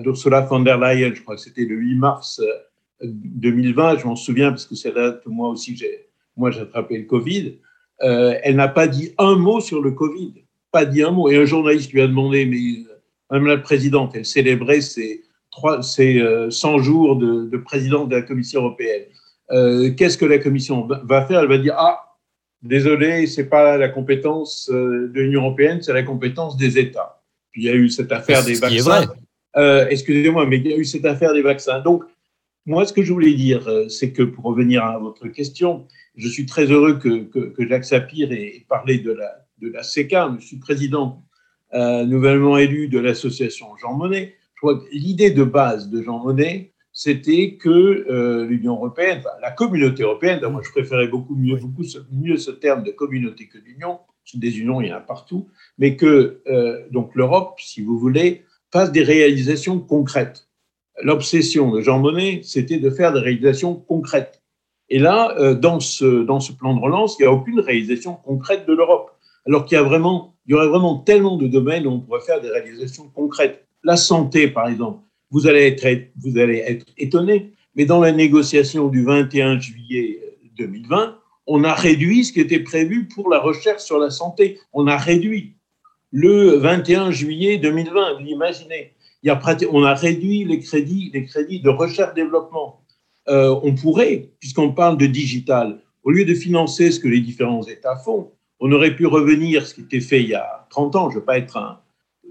d'Ursula von der Leyen, je crois que c'était le 8 mars euh, 2020, je m'en souviens parce que c'est là que moi aussi j'ai moi j'ai attrapé le Covid. Euh, elle n'a pas dit un mot sur le Covid, pas dit un mot. Et un journaliste lui a demandé, mais euh, Madame la Présidente, elle célébrait ses trois, euh, 100 jours de, de présidence de la Commission européenne. Euh, Qu'est-ce que la Commission va- faire? Elle va dire ah, désolé, c'est pas la compétence euh, de l'Union européenne, c'est la compétence des États. Puis il y a eu cette affaire des Ce qui est vaccins. vrai. Euh, Excusez-moi, mais il y a eu cette affaire des vaccins. Donc, moi, ce que je voulais dire, euh, c'est que pour revenir à votre question, je suis très heureux que, que, que Jacques Sapir ait parlé de la, de la CECA. Je suis président euh, nouvellement élu de l'association Jean Monnet. Je crois que l'idée de base de Jean Monnet, c'était que euh, l'Union européenne, enfin, la communauté européenne, moi je préférais beaucoup mieux, beaucoup ce- mieux ce terme de communauté que d'union, parce que des unions, il y en a partout, mais que euh, donc l'Europe, si vous voulez, fasse des réalisations concrètes. L'obsession de Jean Monnet, c'était de faire des réalisations concrètes. Et là, euh, dans, ce, plan de relance, il n'y a aucune réalisation concrète de l'Europe. Alors qu'il y a vraiment, il y aurait vraiment tellement de domaines où on pourrait faire des réalisations concrètes. La santé, par exemple. Vous allez être, vous allez être étonné, mais dans la négociation du 21 juillet 2020, on a réduit ce qui était prévu pour la recherche sur la santé. On a réduit le 21 juillet 2020. Vous imaginez on a réduit les crédits, de recherche-développement. Euh, on pourrait, puisqu'on parle de digital, au lieu de financer ce que les différents États font, on aurait pu revenir, ce qui était fait il y a 30 ans, je ne veux pas être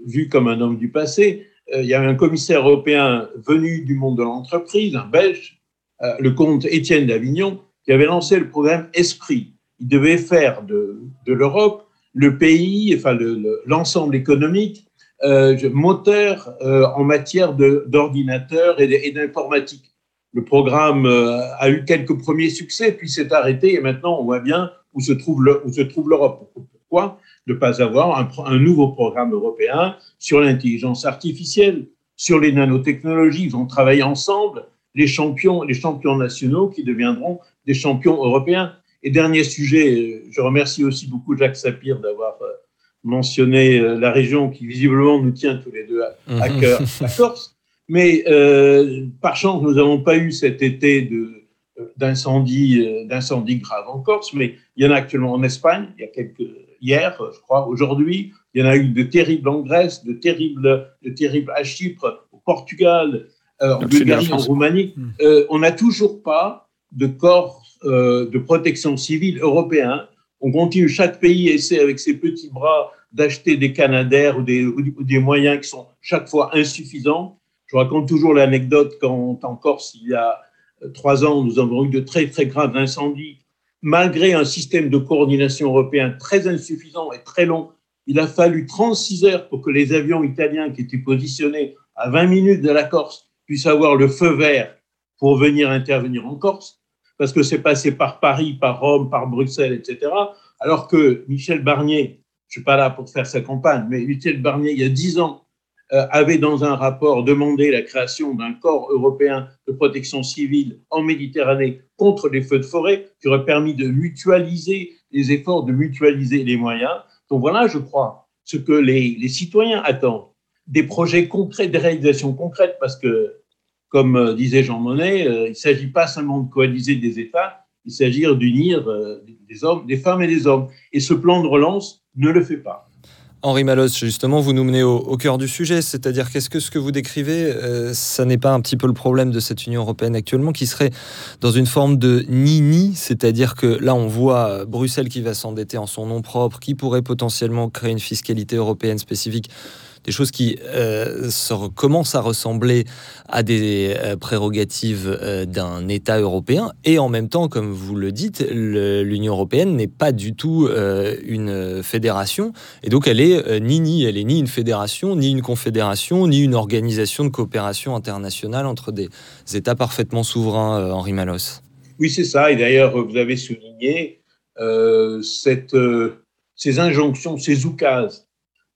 vu comme un homme du passé, euh, il y avait un commissaire européen venu du monde de l'entreprise, un Belge, euh, le comte Étienne d'Avignon, qui avait lancé le programme Esprit. Il devait faire de l'Europe le pays, enfin le- le- l'ensemble économique, euh, moteur euh, en matière de- d'ordinateur et d'informatique. Le programme euh, a eu quelques premiers succès, puis s'est arrêté, et maintenant on voit bien où se trouve l'Europe. Pourquoi ne pas avoir un, un nouveau programme européen sur l'intelligence artificielle, sur les nanotechnologies? Ils vont travailler ensemble, les champions, les champions nationaux qui deviendront des champions européens. Et dernier sujet, je remercie aussi beaucoup Jacques Sapir d'avoir euh, mentionné euh, la région qui visiblement nous tient tous les deux à, à Mhm. cœur, la Corse. Mais euh, par chance, nous n'avons pas eu cet été d'incendie d'incendie grave en Corse, mais il y en a actuellement en Espagne, il y a quelques hier, je crois, aujourd'hui, il y en a eu de terribles en Grèce, de terribles, de terribles à Chypre, au Portugal, en Bulgarie, en. Roumanie. Euh, on n'a toujours pas de corps euh, de protection civile européen. On continue, chaque pays essaie avec ses petits bras d'acheter des canadaires ou des, ou des moyens qui sont chaque fois insuffisants. Je raconte toujours l'anecdote quand en Corse, il y a euh, trois ans, nous avons eu de très très graves incendies. Malgré un système de coordination européen très insuffisant et très long, il a fallu 36 heures pour que les avions italiens qui étaient positionnés à 20 minutes de la Corse puissent avoir le feu vert pour venir intervenir en Corse, parce que c'est passé par Paris, par Rome, par Bruxelles, etc. Alors que Michel Barnier, je suis pas là pour faire sa campagne, mais Michel Barnier, il y a dix ans, euh, avait dans un rapport demandé la création d'un corps européen de protection civile en Méditerranée contre les feux de forêt, qui aurait permis de mutualiser les efforts, de mutualiser les moyens. Donc voilà, je crois, ce que les, les citoyens attendent, des projets concrets, des réalisations concrètes, parce que, comme euh, disait Jean Monnet, euh, il ne s'agit pas seulement de coaliser des États, il s'agit d'unir euh, des hommes, des femmes et des hommes. Et ce plan de relance ne le fait pas. Henri Malos, justement, vous nous menez au, cœur du sujet, c'est-à-dire qu'est-ce que ce que vous décrivez, ça n'est pas un petit peu le problème de cette Union européenne actuellement, qui serait dans une forme de ni-ni, c'est-à-dire que là, on voit Bruxelles qui va s'endetter en son nom propre, qui pourrait potentiellement créer une fiscalité européenne spécifique, des choses qui euh, commencent à ressembler à des euh, prérogatives euh, d'un État européen, et en même temps, comme vous le dites, l'Union européenne n'est pas du tout une fédération. Et donc, elle est ni ni, elle est ni une fédération, ni une confédération, ni une organisation de coopération internationale entre des États parfaitement souverains, Henri Malos. Oui, c'est ça. Et d'ailleurs, vous avez souligné ces injonctions, ces oukases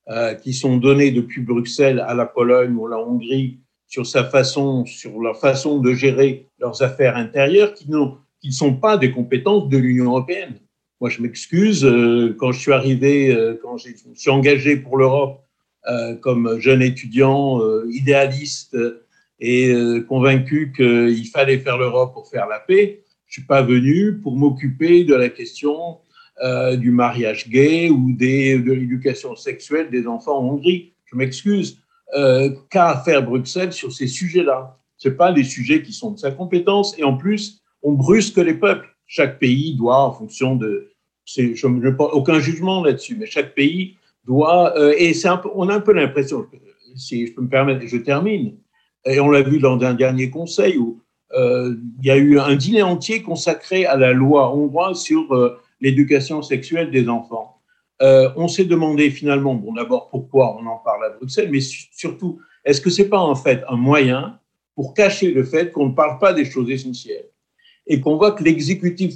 euh, qui sont données depuis Bruxelles à la Pologne ou à la Hongrie sur sa façon, sur leur façon de gérer leurs affaires intérieures, qui n'ont- qui ne sont pas des compétences de l'Union européenne. Moi, je m'excuse euh, quand je suis arrivé, euh, quand je me suis engagé pour l'Europe euh, comme jeune étudiant euh, idéaliste et convaincu qu'il fallait faire l'Europe pour faire la paix. Je suis pas venu pour m'occuper de la question euh, du mariage gay ou des, de l'éducation sexuelle des enfants en Hongrie. Je m'excuse. euh, qu'a à faire Bruxelles sur ces sujets-là? Ce pas les sujets qui sont de sa compétence. Et en plus, on brusque les peuples. Chaque pays doit, en fonction de... Je n'ai aucun jugement là-dessus, mais chaque pays doit... Euh, et un peu, on a un peu l'impression, si je peux me permettre, je termine, et on l'a vu dans un dernier conseil où euh, il y a eu un dîner entier consacré à la loi hongroise sur euh, l'éducation sexuelle des enfants. Euh, on s'est demandé finalement, bon d'abord pourquoi on en parle à Bruxelles, mais surtout, est-ce que c'est pas en fait un moyen pour cacher le fait qu'on ne parle pas des choses essentielles et qu'on voit que l'exécutif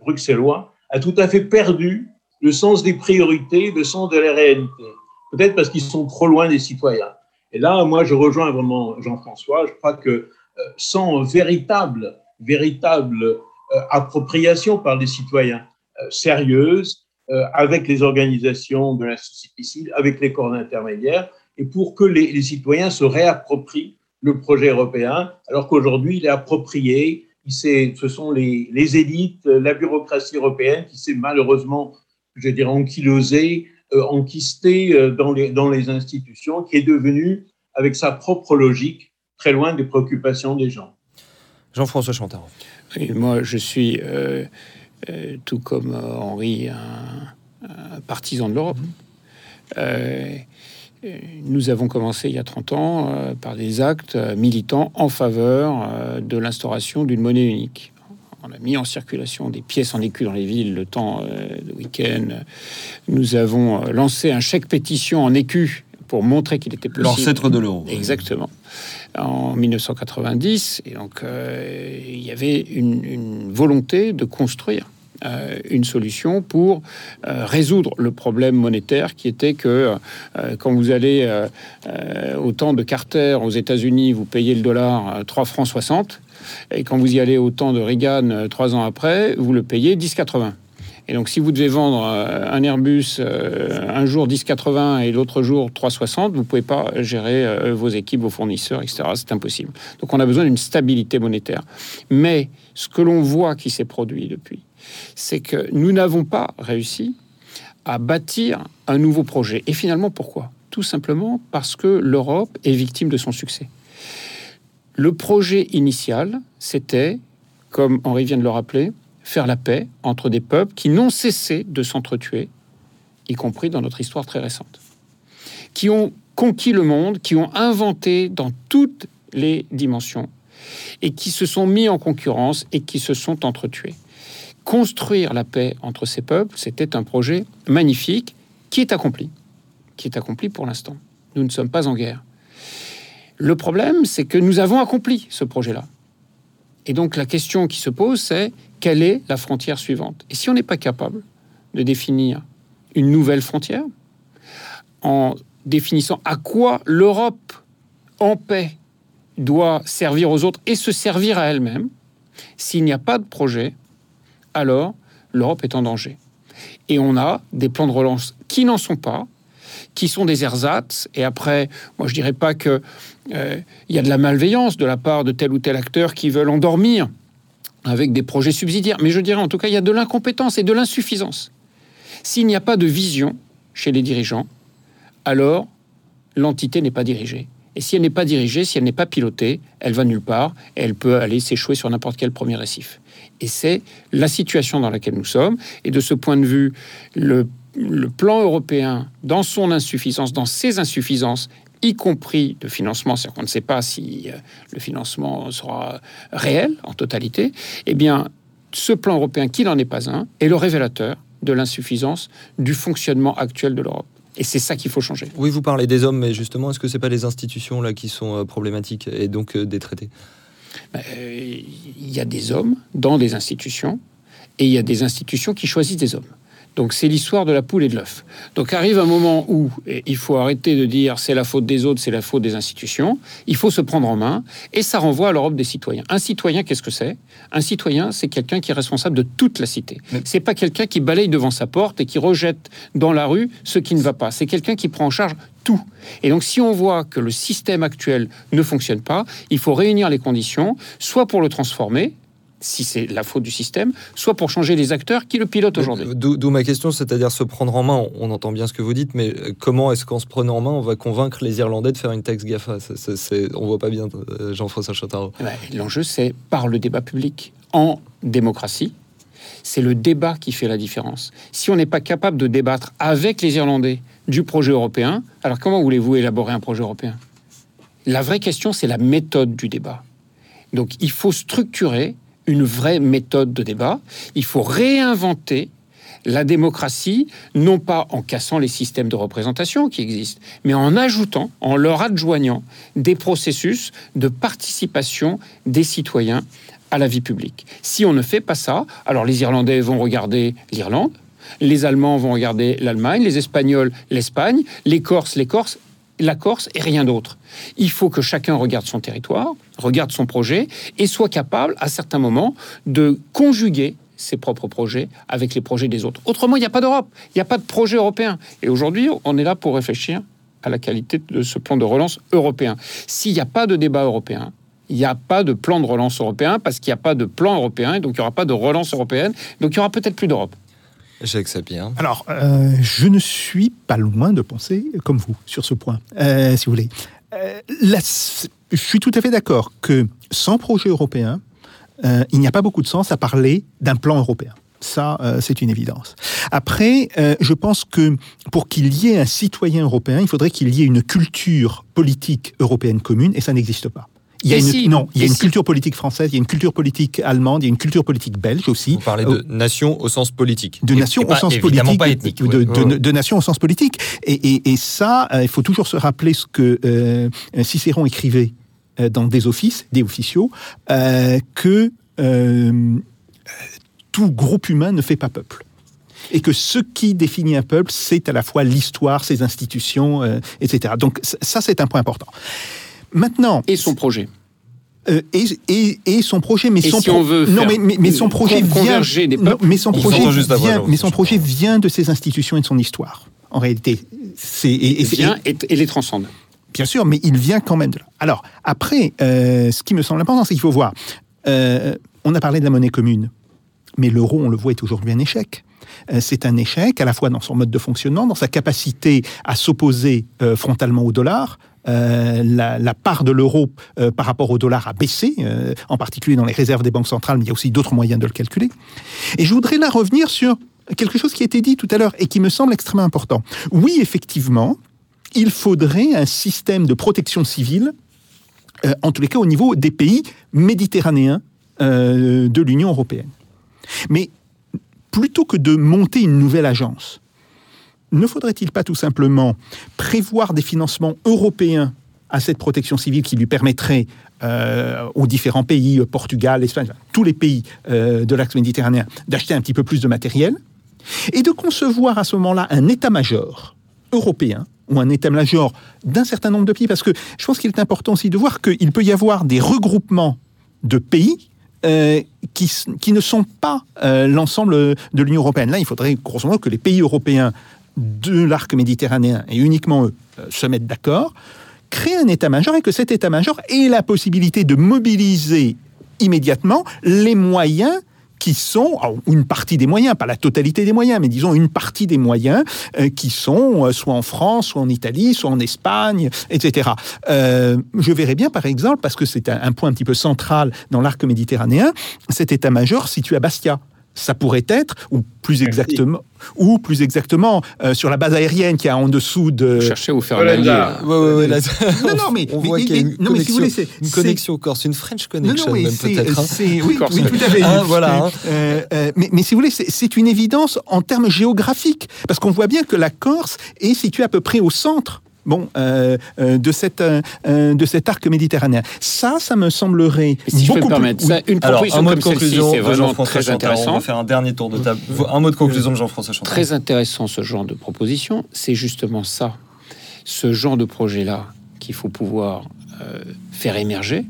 bruxellois a tout à fait perdu le sens des priorités, le sens de la réalité. Peut-être parce qu'ils sont trop loin des citoyens. Et là, moi, je rejoins vraiment Jean-François. Je crois que euh, sans véritable, véritable euh, appropriation par les citoyens euh, sérieuse, avec les organisations de la société civile, avec les corps intermédiaires, et pour que les, citoyens se réapproprient le projet européen, alors qu'aujourd'hui, il est approprié, ce sont les, les, élites, la bureaucratie européenne qui s'est malheureusement, je dirais, ankylosée, enquistée dans les, dans les institutions, qui est devenue, avec sa propre logique, très loin des préoccupations des gens. Jean-François Chantard. moi, je suis, euh, euh, tout comme euh, Henri, un, partisan de l'Europe. nous avons commencé il y a 30 ans par des actes militants en faveur de l'instauration d'une monnaie unique. On a mis en circulation des pièces en écu dans les villes le temps de week-end. Nous avons lancé un chèque pétition en écu pour montrer qu'il était possible. L'ancêtre de l'euro. Exactement en 1990. Et donc, euh, il y avait une, volonté de construire euh, une solution pour euh, résoudre le problème monétaire qui était que quand vous allez au temps de Carter aux États-Unis, vous payez le dollar 3 francs 60. Et quand vous y allez au temps de Reagan, trois ans après, vous le payez 10,80. Et donc, si vous devez vendre euh, un Airbus euh, un jour 10,80 et l'autre jour 3,60, vous ne pouvez pas gérer euh, vos équipes, vos fournisseurs, etc. C'est impossible. Donc, on a besoin d'une stabilité monétaire. Mais ce que l'on voit qui s'est produit depuis, c'est que nous n'avons pas réussi à bâtir un nouveau projet. Et finalement, pourquoi? Tout simplement parce que l'Europe est victime de son succès. Le projet initial, c'était, comme Henri vient de le rappeler, faire la paix entre des peuples qui n'ont cessé de s'entretuer, y compris dans notre histoire très récente, qui ont conquis le monde, qui ont inventé dans toutes les dimensions, et qui se sont mis en concurrence et qui se sont entretués. Construire la paix entre ces peuples, c'était un projet magnifique qui est accompli, qui est accompli pour l'instant. Nous ne sommes pas en guerre. Le problème, c'est que nous avons accompli ce projet-là. Et donc la question qui se pose, c'est quelle est la frontière suivante? Et si on n'est pas capable de définir une nouvelle frontière, en définissant à quoi l'Europe en paix doit servir aux autres et se servir à elle-même, s'il n'y a pas de projet, alors l'Europe est en danger. Et on a des plans de relance qui n'en sont pas, qui sont des ersatz. Et après, moi je dirais pas que euh, il y a de la malveillance de la part de tel ou tel acteur qui veulent endormir avec des projets subsidiaires. Mais je dirais en tout cas, il y a de l'incompétence et de l'insuffisance. S'il n'y a pas de vision chez les dirigeants, alors l'entité n'est pas dirigée. Et si elle n'est pas dirigée, si elle n'est pas pilotée, elle va nulle part et elle peut aller s'échouer sur n'importe quel premier récif. Et c'est la situation dans laquelle nous sommes. Et de ce point de vue, le, plan européen, dans son insuffisance, dans ses insuffisances, y compris de financement, c'est-à-dire qu'on ne sait pas si euh, le financement sera réel en totalité, eh bien, ce plan européen, qui n'en est pas un, est le révélateur de l'insuffisance du fonctionnement actuel de l'Europe. Et c'est ça qu'il faut changer. Oui, vous parlez des hommes, mais justement, est-ce que ce n'est pas les institutions là qui sont euh, problématiques et donc euh, des traités? Il y a des hommes dans des institutions et il y a des institutions qui choisissent des hommes. Donc c'est l'histoire de la poule et de l'œuf. Donc arrive un moment où il faut arrêter de dire c'est la faute des autres, c'est la faute des institutions. Il faut se prendre en main et ça renvoie à l'Europe des citoyens. Un citoyen, qu'est-ce que c'est? Un citoyen, c'est quelqu'un qui est responsable de toute la cité. C'est pas quelqu'un qui balaye devant sa porte et qui rejette dans la rue ce qui ne va pas. C'est quelqu'un qui prend en charge tout. Et donc, si on voit que le système actuel ne fonctionne pas, il faut réunir les conditions, soit pour le transformer, si c'est la faute du système, soit pour changer les acteurs qui le pilotent aujourd'hui. D'où ma question, c'est-à-dire se prendre en main. On entend bien ce que vous dites, mais euh, comment est-ce qu'en se prenant en main, on va convaincre les Irlandais de faire une taxe GAFA c'est- c'est- On voit pas bien, euh, Jean-François Chattaro. Eh ben, L'enjeu, c'est par le débat public. En démocratie, c'est le débat qui fait la différence. Si on n'est pas capable de débattre avec les Irlandais du projet européen, alors comment voulez-vous élaborer un projet européen? La vraie question, c'est la méthode du débat. Donc il faut structurer une vraie méthode de débat. Il faut réinventer la démocratie, non pas en cassant les systèmes de représentation qui existent, mais en ajoutant, en leur adjoignant des processus de participation des citoyens à la vie publique. Si on ne fait pas ça, alors les Irlandais vont regarder l'Irlande, les Allemands vont regarder l'Allemagne, les Espagnols l'Espagne, les Corses les Corses, la Corse et rien d'autre. Il faut que chacun regarde son territoire, regarde son projet et soit capable, à certains moments, de conjuguer ses propres projets avec les projets des autres. Autrement, il n'y a pas d'Europe, il n'y a pas de projet européen. Et aujourd'hui, on est là pour réfléchir à la qualité de ce plan de relance européen. S'il n'y a pas de débat européen, il n'y a pas de plan de relance européen parce qu'il n'y a pas de plan européen, et donc il n'y aura pas de relance européenne, donc il n'y aura peut-être plus d'Europe. Jacques Sapir. Alors, euh, je ne suis pas loin de penser comme vous sur ce point, euh, si vous voulez. Euh, je suis tout à fait d'accord que sans projet européen, il n'y a pas beaucoup de sens à parler d'un plan européen. Ça, c'est une évidence. Après, je pense que pour qu'il y ait un citoyen européen, il faudrait qu'il y ait une culture politique européenne commune, et ça n'existe pas. Il y a Et une, si non, il y a Et une si culture politique française, il y a une culture politique allemande, il y a une culture politique belge aussi. Vous parlez de nation au sens politique. De nation et au pas- sens politique, pas ethnique. de, ouais. de- de nation au sens politique. Et, et- et ça, euh, il faut toujours se rappeler ce que euh, Cicéron écrivait euh, dans des offices, des officiaux, euh, que euh, tout groupe humain ne fait pas peuple. Et que ce qui définit un peuple, c'est à la fois l'histoire, ses institutions, euh, etc. Donc ça, c'est un point important. Maintenant, Et son projet. euh, et, et- et son projet, mais Et son si on veut non, faire mais, mais, mais son projet vient, des non, mais son on projet vient, alors, mais son je projet vient de ses institutions et de son histoire. En réalité, c'est et, vient et, et les transcende. Bien sûr, mais il vient quand même de là. Alors, après, euh, ce qui me semble important, c'est qu'il faut voir. euh, on a parlé de la monnaie commune, mais l'euro, on le voit, est aujourd'hui un échec. Euh, c'est un échec à la fois dans son mode de fonctionnement, dans sa capacité à s'opposer euh, frontalement au dollar. Euh, la, part de l'euro euh, par rapport au dollar a baissé, euh, en particulier dans les réserves des banques centrales, mais il y a aussi d'autres moyens de le calculer. Et je voudrais là revenir sur quelque chose qui a été dit tout à l'heure et qui me semble extrêmement important. Oui, effectivement, il faudrait un système de protection civile, en tous les cas au niveau des pays méditerranéens de l'Union européenne. Mais plutôt que de monter une nouvelle agence, ne faudrait-il pas tout simplement prévoir des financements européens à cette protection civile qui lui permettrait euh, aux différents pays, euh, Portugal, Espagne, tous les pays euh, de l'axe méditerranéen, d'acheter un petit peu plus de matériel et de concevoir à ce moment-là un état-major européen ou un état-major d'un certain nombre de pays, parce que je pense qu'il est important aussi de voir qu'il peut y avoir des regroupements de pays qui, ne sont pas l'ensemble de l'Union européenne. Là, il faudrait grosso modo que les pays européens de l'arc méditerranéen, et uniquement eux, euh, se mettent d'accord, créer un état-major et que cet état-major ait la possibilité de mobiliser immédiatement les moyens qui sont, une partie des moyens, pas la totalité des moyens, mais disons une partie des moyens euh, qui sont euh, soit en France, soit en Italie, soit en Espagne, etc. Je verrais bien, par exemple, parce que c'est un point un petit peu central dans l'arc méditerranéen, cet état-major situé à Bastia. Ça pourrait être, ou plus exactement, ou plus exactement euh, sur la base aérienne qui est en dessous de. Cherchez à vous faire un allié. Ouais, ouais, ouais, là, Non, non, mais- on mais- voit mais- qu'il y a mais- une non, mais si vous connexion, voulez, c'est- une corse, une French Non, connection non, mais même c'est, peut-être. hein. c'est- oui, Corse. oui, tout à fait. Ah, voilà, hein. Euh, euh, mais, mais si vous voulez, c'est, c'est une évidence en termes géographiques, parce qu'on voit bien que la Corse est située à peu près au centre. Bon, euh, euh, de, cette, euh, de cet arc méditerranéen. Ça, ça me semblerait si je peux me beaucoup permettre, plus- ça, une Alors, proposition un mot de comme celle-ci, conclusion c'est de vraiment Jean-François très Chantard. On va intéressant. faire un dernier tour de table. Un mot de conclusion de Jean-François Chantard. Très intéressant ce genre de proposition. C'est justement ça, ce genre de projet-là qu'il faut pouvoir euh, faire émerger.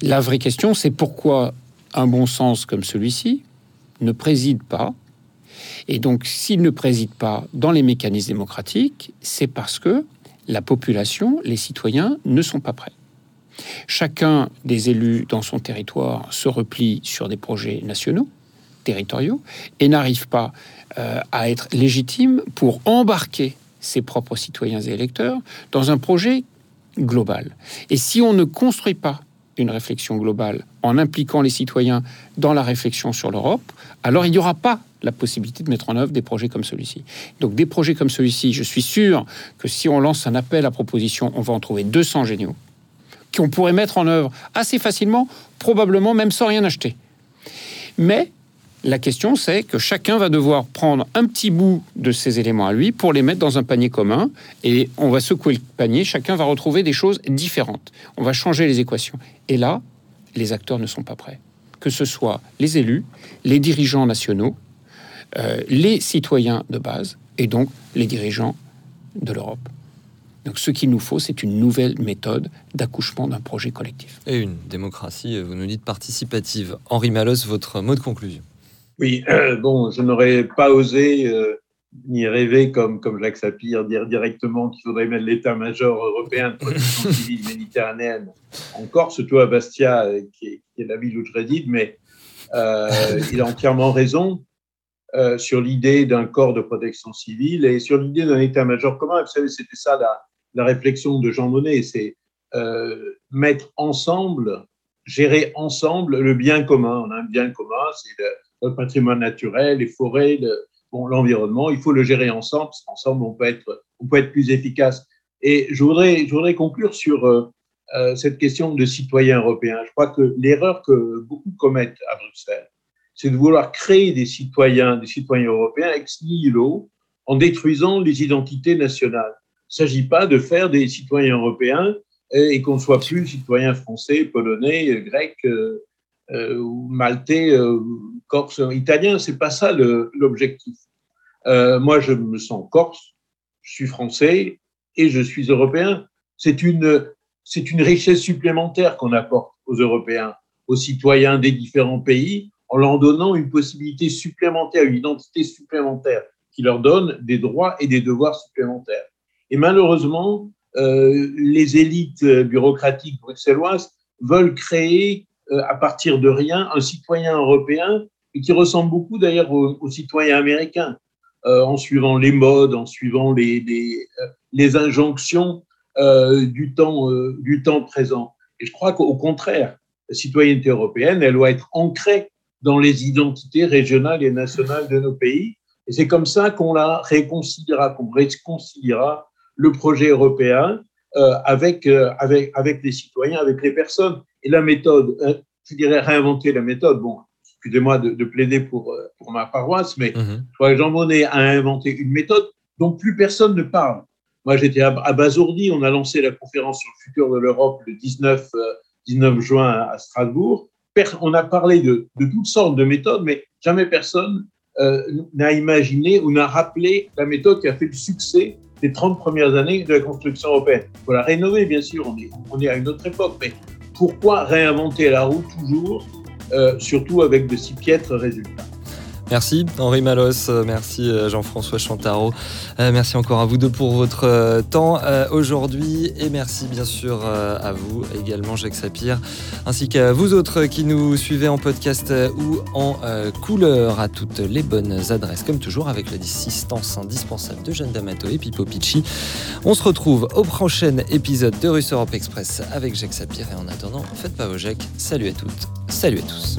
La vraie question, c'est pourquoi un bon sens comme celui-ci ne préside pas. Et donc, s'il ne préside pas dans les mécanismes démocratiques, c'est parce que la population, les citoyens, ne sont pas prêts. Chacun des élus dans son territoire se replie sur des projets nationaux, territoriaux, et n'arrive pas euh, à être légitime pour embarquer ses propres citoyens et électeurs dans un projet global. Et si on ne construit pas une réflexion globale en impliquant les citoyens dans la réflexion sur l'Europe, alors il n'y aura pas la possibilité de mettre en œuvre des projets comme celui-ci. Donc des projets comme celui-ci, je suis sûr que si on lance un appel à proposition, on va en trouver 200 géniaux qu'on pourrait mettre en œuvre assez facilement, probablement même sans rien acheter. Mais la question, c'est que chacun va devoir prendre un petit bout de ces éléments à lui pour les mettre dans un panier commun. Et on va secouer le panier, chacun va retrouver des choses différentes. On va changer les équations. Et là, les acteurs ne sont pas prêts. Que ce soit les élus, les dirigeants nationaux, euh, les citoyens de base et donc les dirigeants de l'Europe. Donc ce qu'il nous faut, c'est une nouvelle méthode d'accouchement d'un projet collectif. Et une démocratie, vous nous dites, participative. Henri Malos, votre mot de conclusion. Oui, euh, bon, je n'aurais pas osé euh, ni rêver, comme, comme Jacques Sapir, dire directement qu'il faudrait mettre l'état-major européen de protection civile méditerranéenne en Corse, surtout à Bastia, qui est, qui est la ville où je réside, mais il a entièrement raison. Euh, sur l'idée d'un corps de protection civile et sur l'idée d'un état-major commun. Vous savez, c'était ça la, la, réflexion de Jean Monnet, c'est euh, mettre ensemble, gérer ensemble le bien commun. On a un bien commun, c'est le, le, patrimoine naturel, les forêts, l'environnement. il faut le gérer ensemble, parce qu'ensemble, on, peut être, on peut être plus efficace. Et je voudrais, je voudrais conclure sur euh, euh cette question de citoyens européens. Je crois que l'erreur que beaucoup commettent à Bruxelles, c'est de vouloir créer des citoyens, des citoyens européens ex nihilo, en détruisant les identités nationales. Il ne s'agit pas de faire des citoyens européens et qu'on soit plus citoyen français, polonais, grec euh, euh, maltais, corse, italien. C'est pas ça l'objectif. Euh, moi, je me sens corse, je suis français et je suis européen. C'est une, c'est une richesse supplémentaire qu'on apporte aux Européens, aux citoyens des différents pays en leur donnant une possibilité supplémentaire, une identité supplémentaire qui leur donne des droits et des devoirs supplémentaires. Et malheureusement, euh, les élites bureaucratiques bruxelloises veulent créer euh, à partir de rien un citoyen européen et qui ressemble beaucoup d'ailleurs aux, aux, citoyens américains, euh, en suivant les modes, en suivant les, les, les injonctions euh, du, temps, euh, du temps présent. Et je crois qu'au contraire, la citoyenneté européenne, elle doit être ancrée dans les identités régionales et nationales de nos pays. Et c'est comme ça qu'on la réconciliera, qu'on réconciliera le projet européen euh, avec, euh, avec, avec les citoyens, avec les personnes. Et la méthode, euh, je dirais réinventer la méthode. Bon, excusez-moi de, de, plaider pour, euh, pour ma paroisse, mais je crois que Jean Monnet a inventé une méthode dont plus personne ne parle. Moi, j'étais Bazourdi, on a lancé la conférence sur le futur de l'Europe le 19, 19 juin à Strasbourg on a parlé de, de, toutes sortes de méthodes, mais jamais personne euh, n'a imaginé ou n'a rappelé la méthode qui a fait le succès des 30 premières années de la construction européenne. Il faut la rénover, bien sûr, on est, on est à une autre époque, mais pourquoi réinventer la roue toujours, euh, surtout avec de si piètres résultats Merci Henri Malos, merci euh, Jean-François Chantaro, euh, merci encore à vous deux pour votre euh, temps aujourd'hui. Et merci bien sûr à vous également Jacques Sapir, ainsi qu'à vous autres qui nous suivez en podcast ou en couleur. À toutes les bonnes adresses, comme toujours avec l'assistance indispensable de Jeanne D'Amato et Pipo Picci. On se retrouve au prochain épisode de Russe Europe Express avec Jacques Sapir. Et en attendant, faites pas vos Jacques, salut à toutes, salut à tous.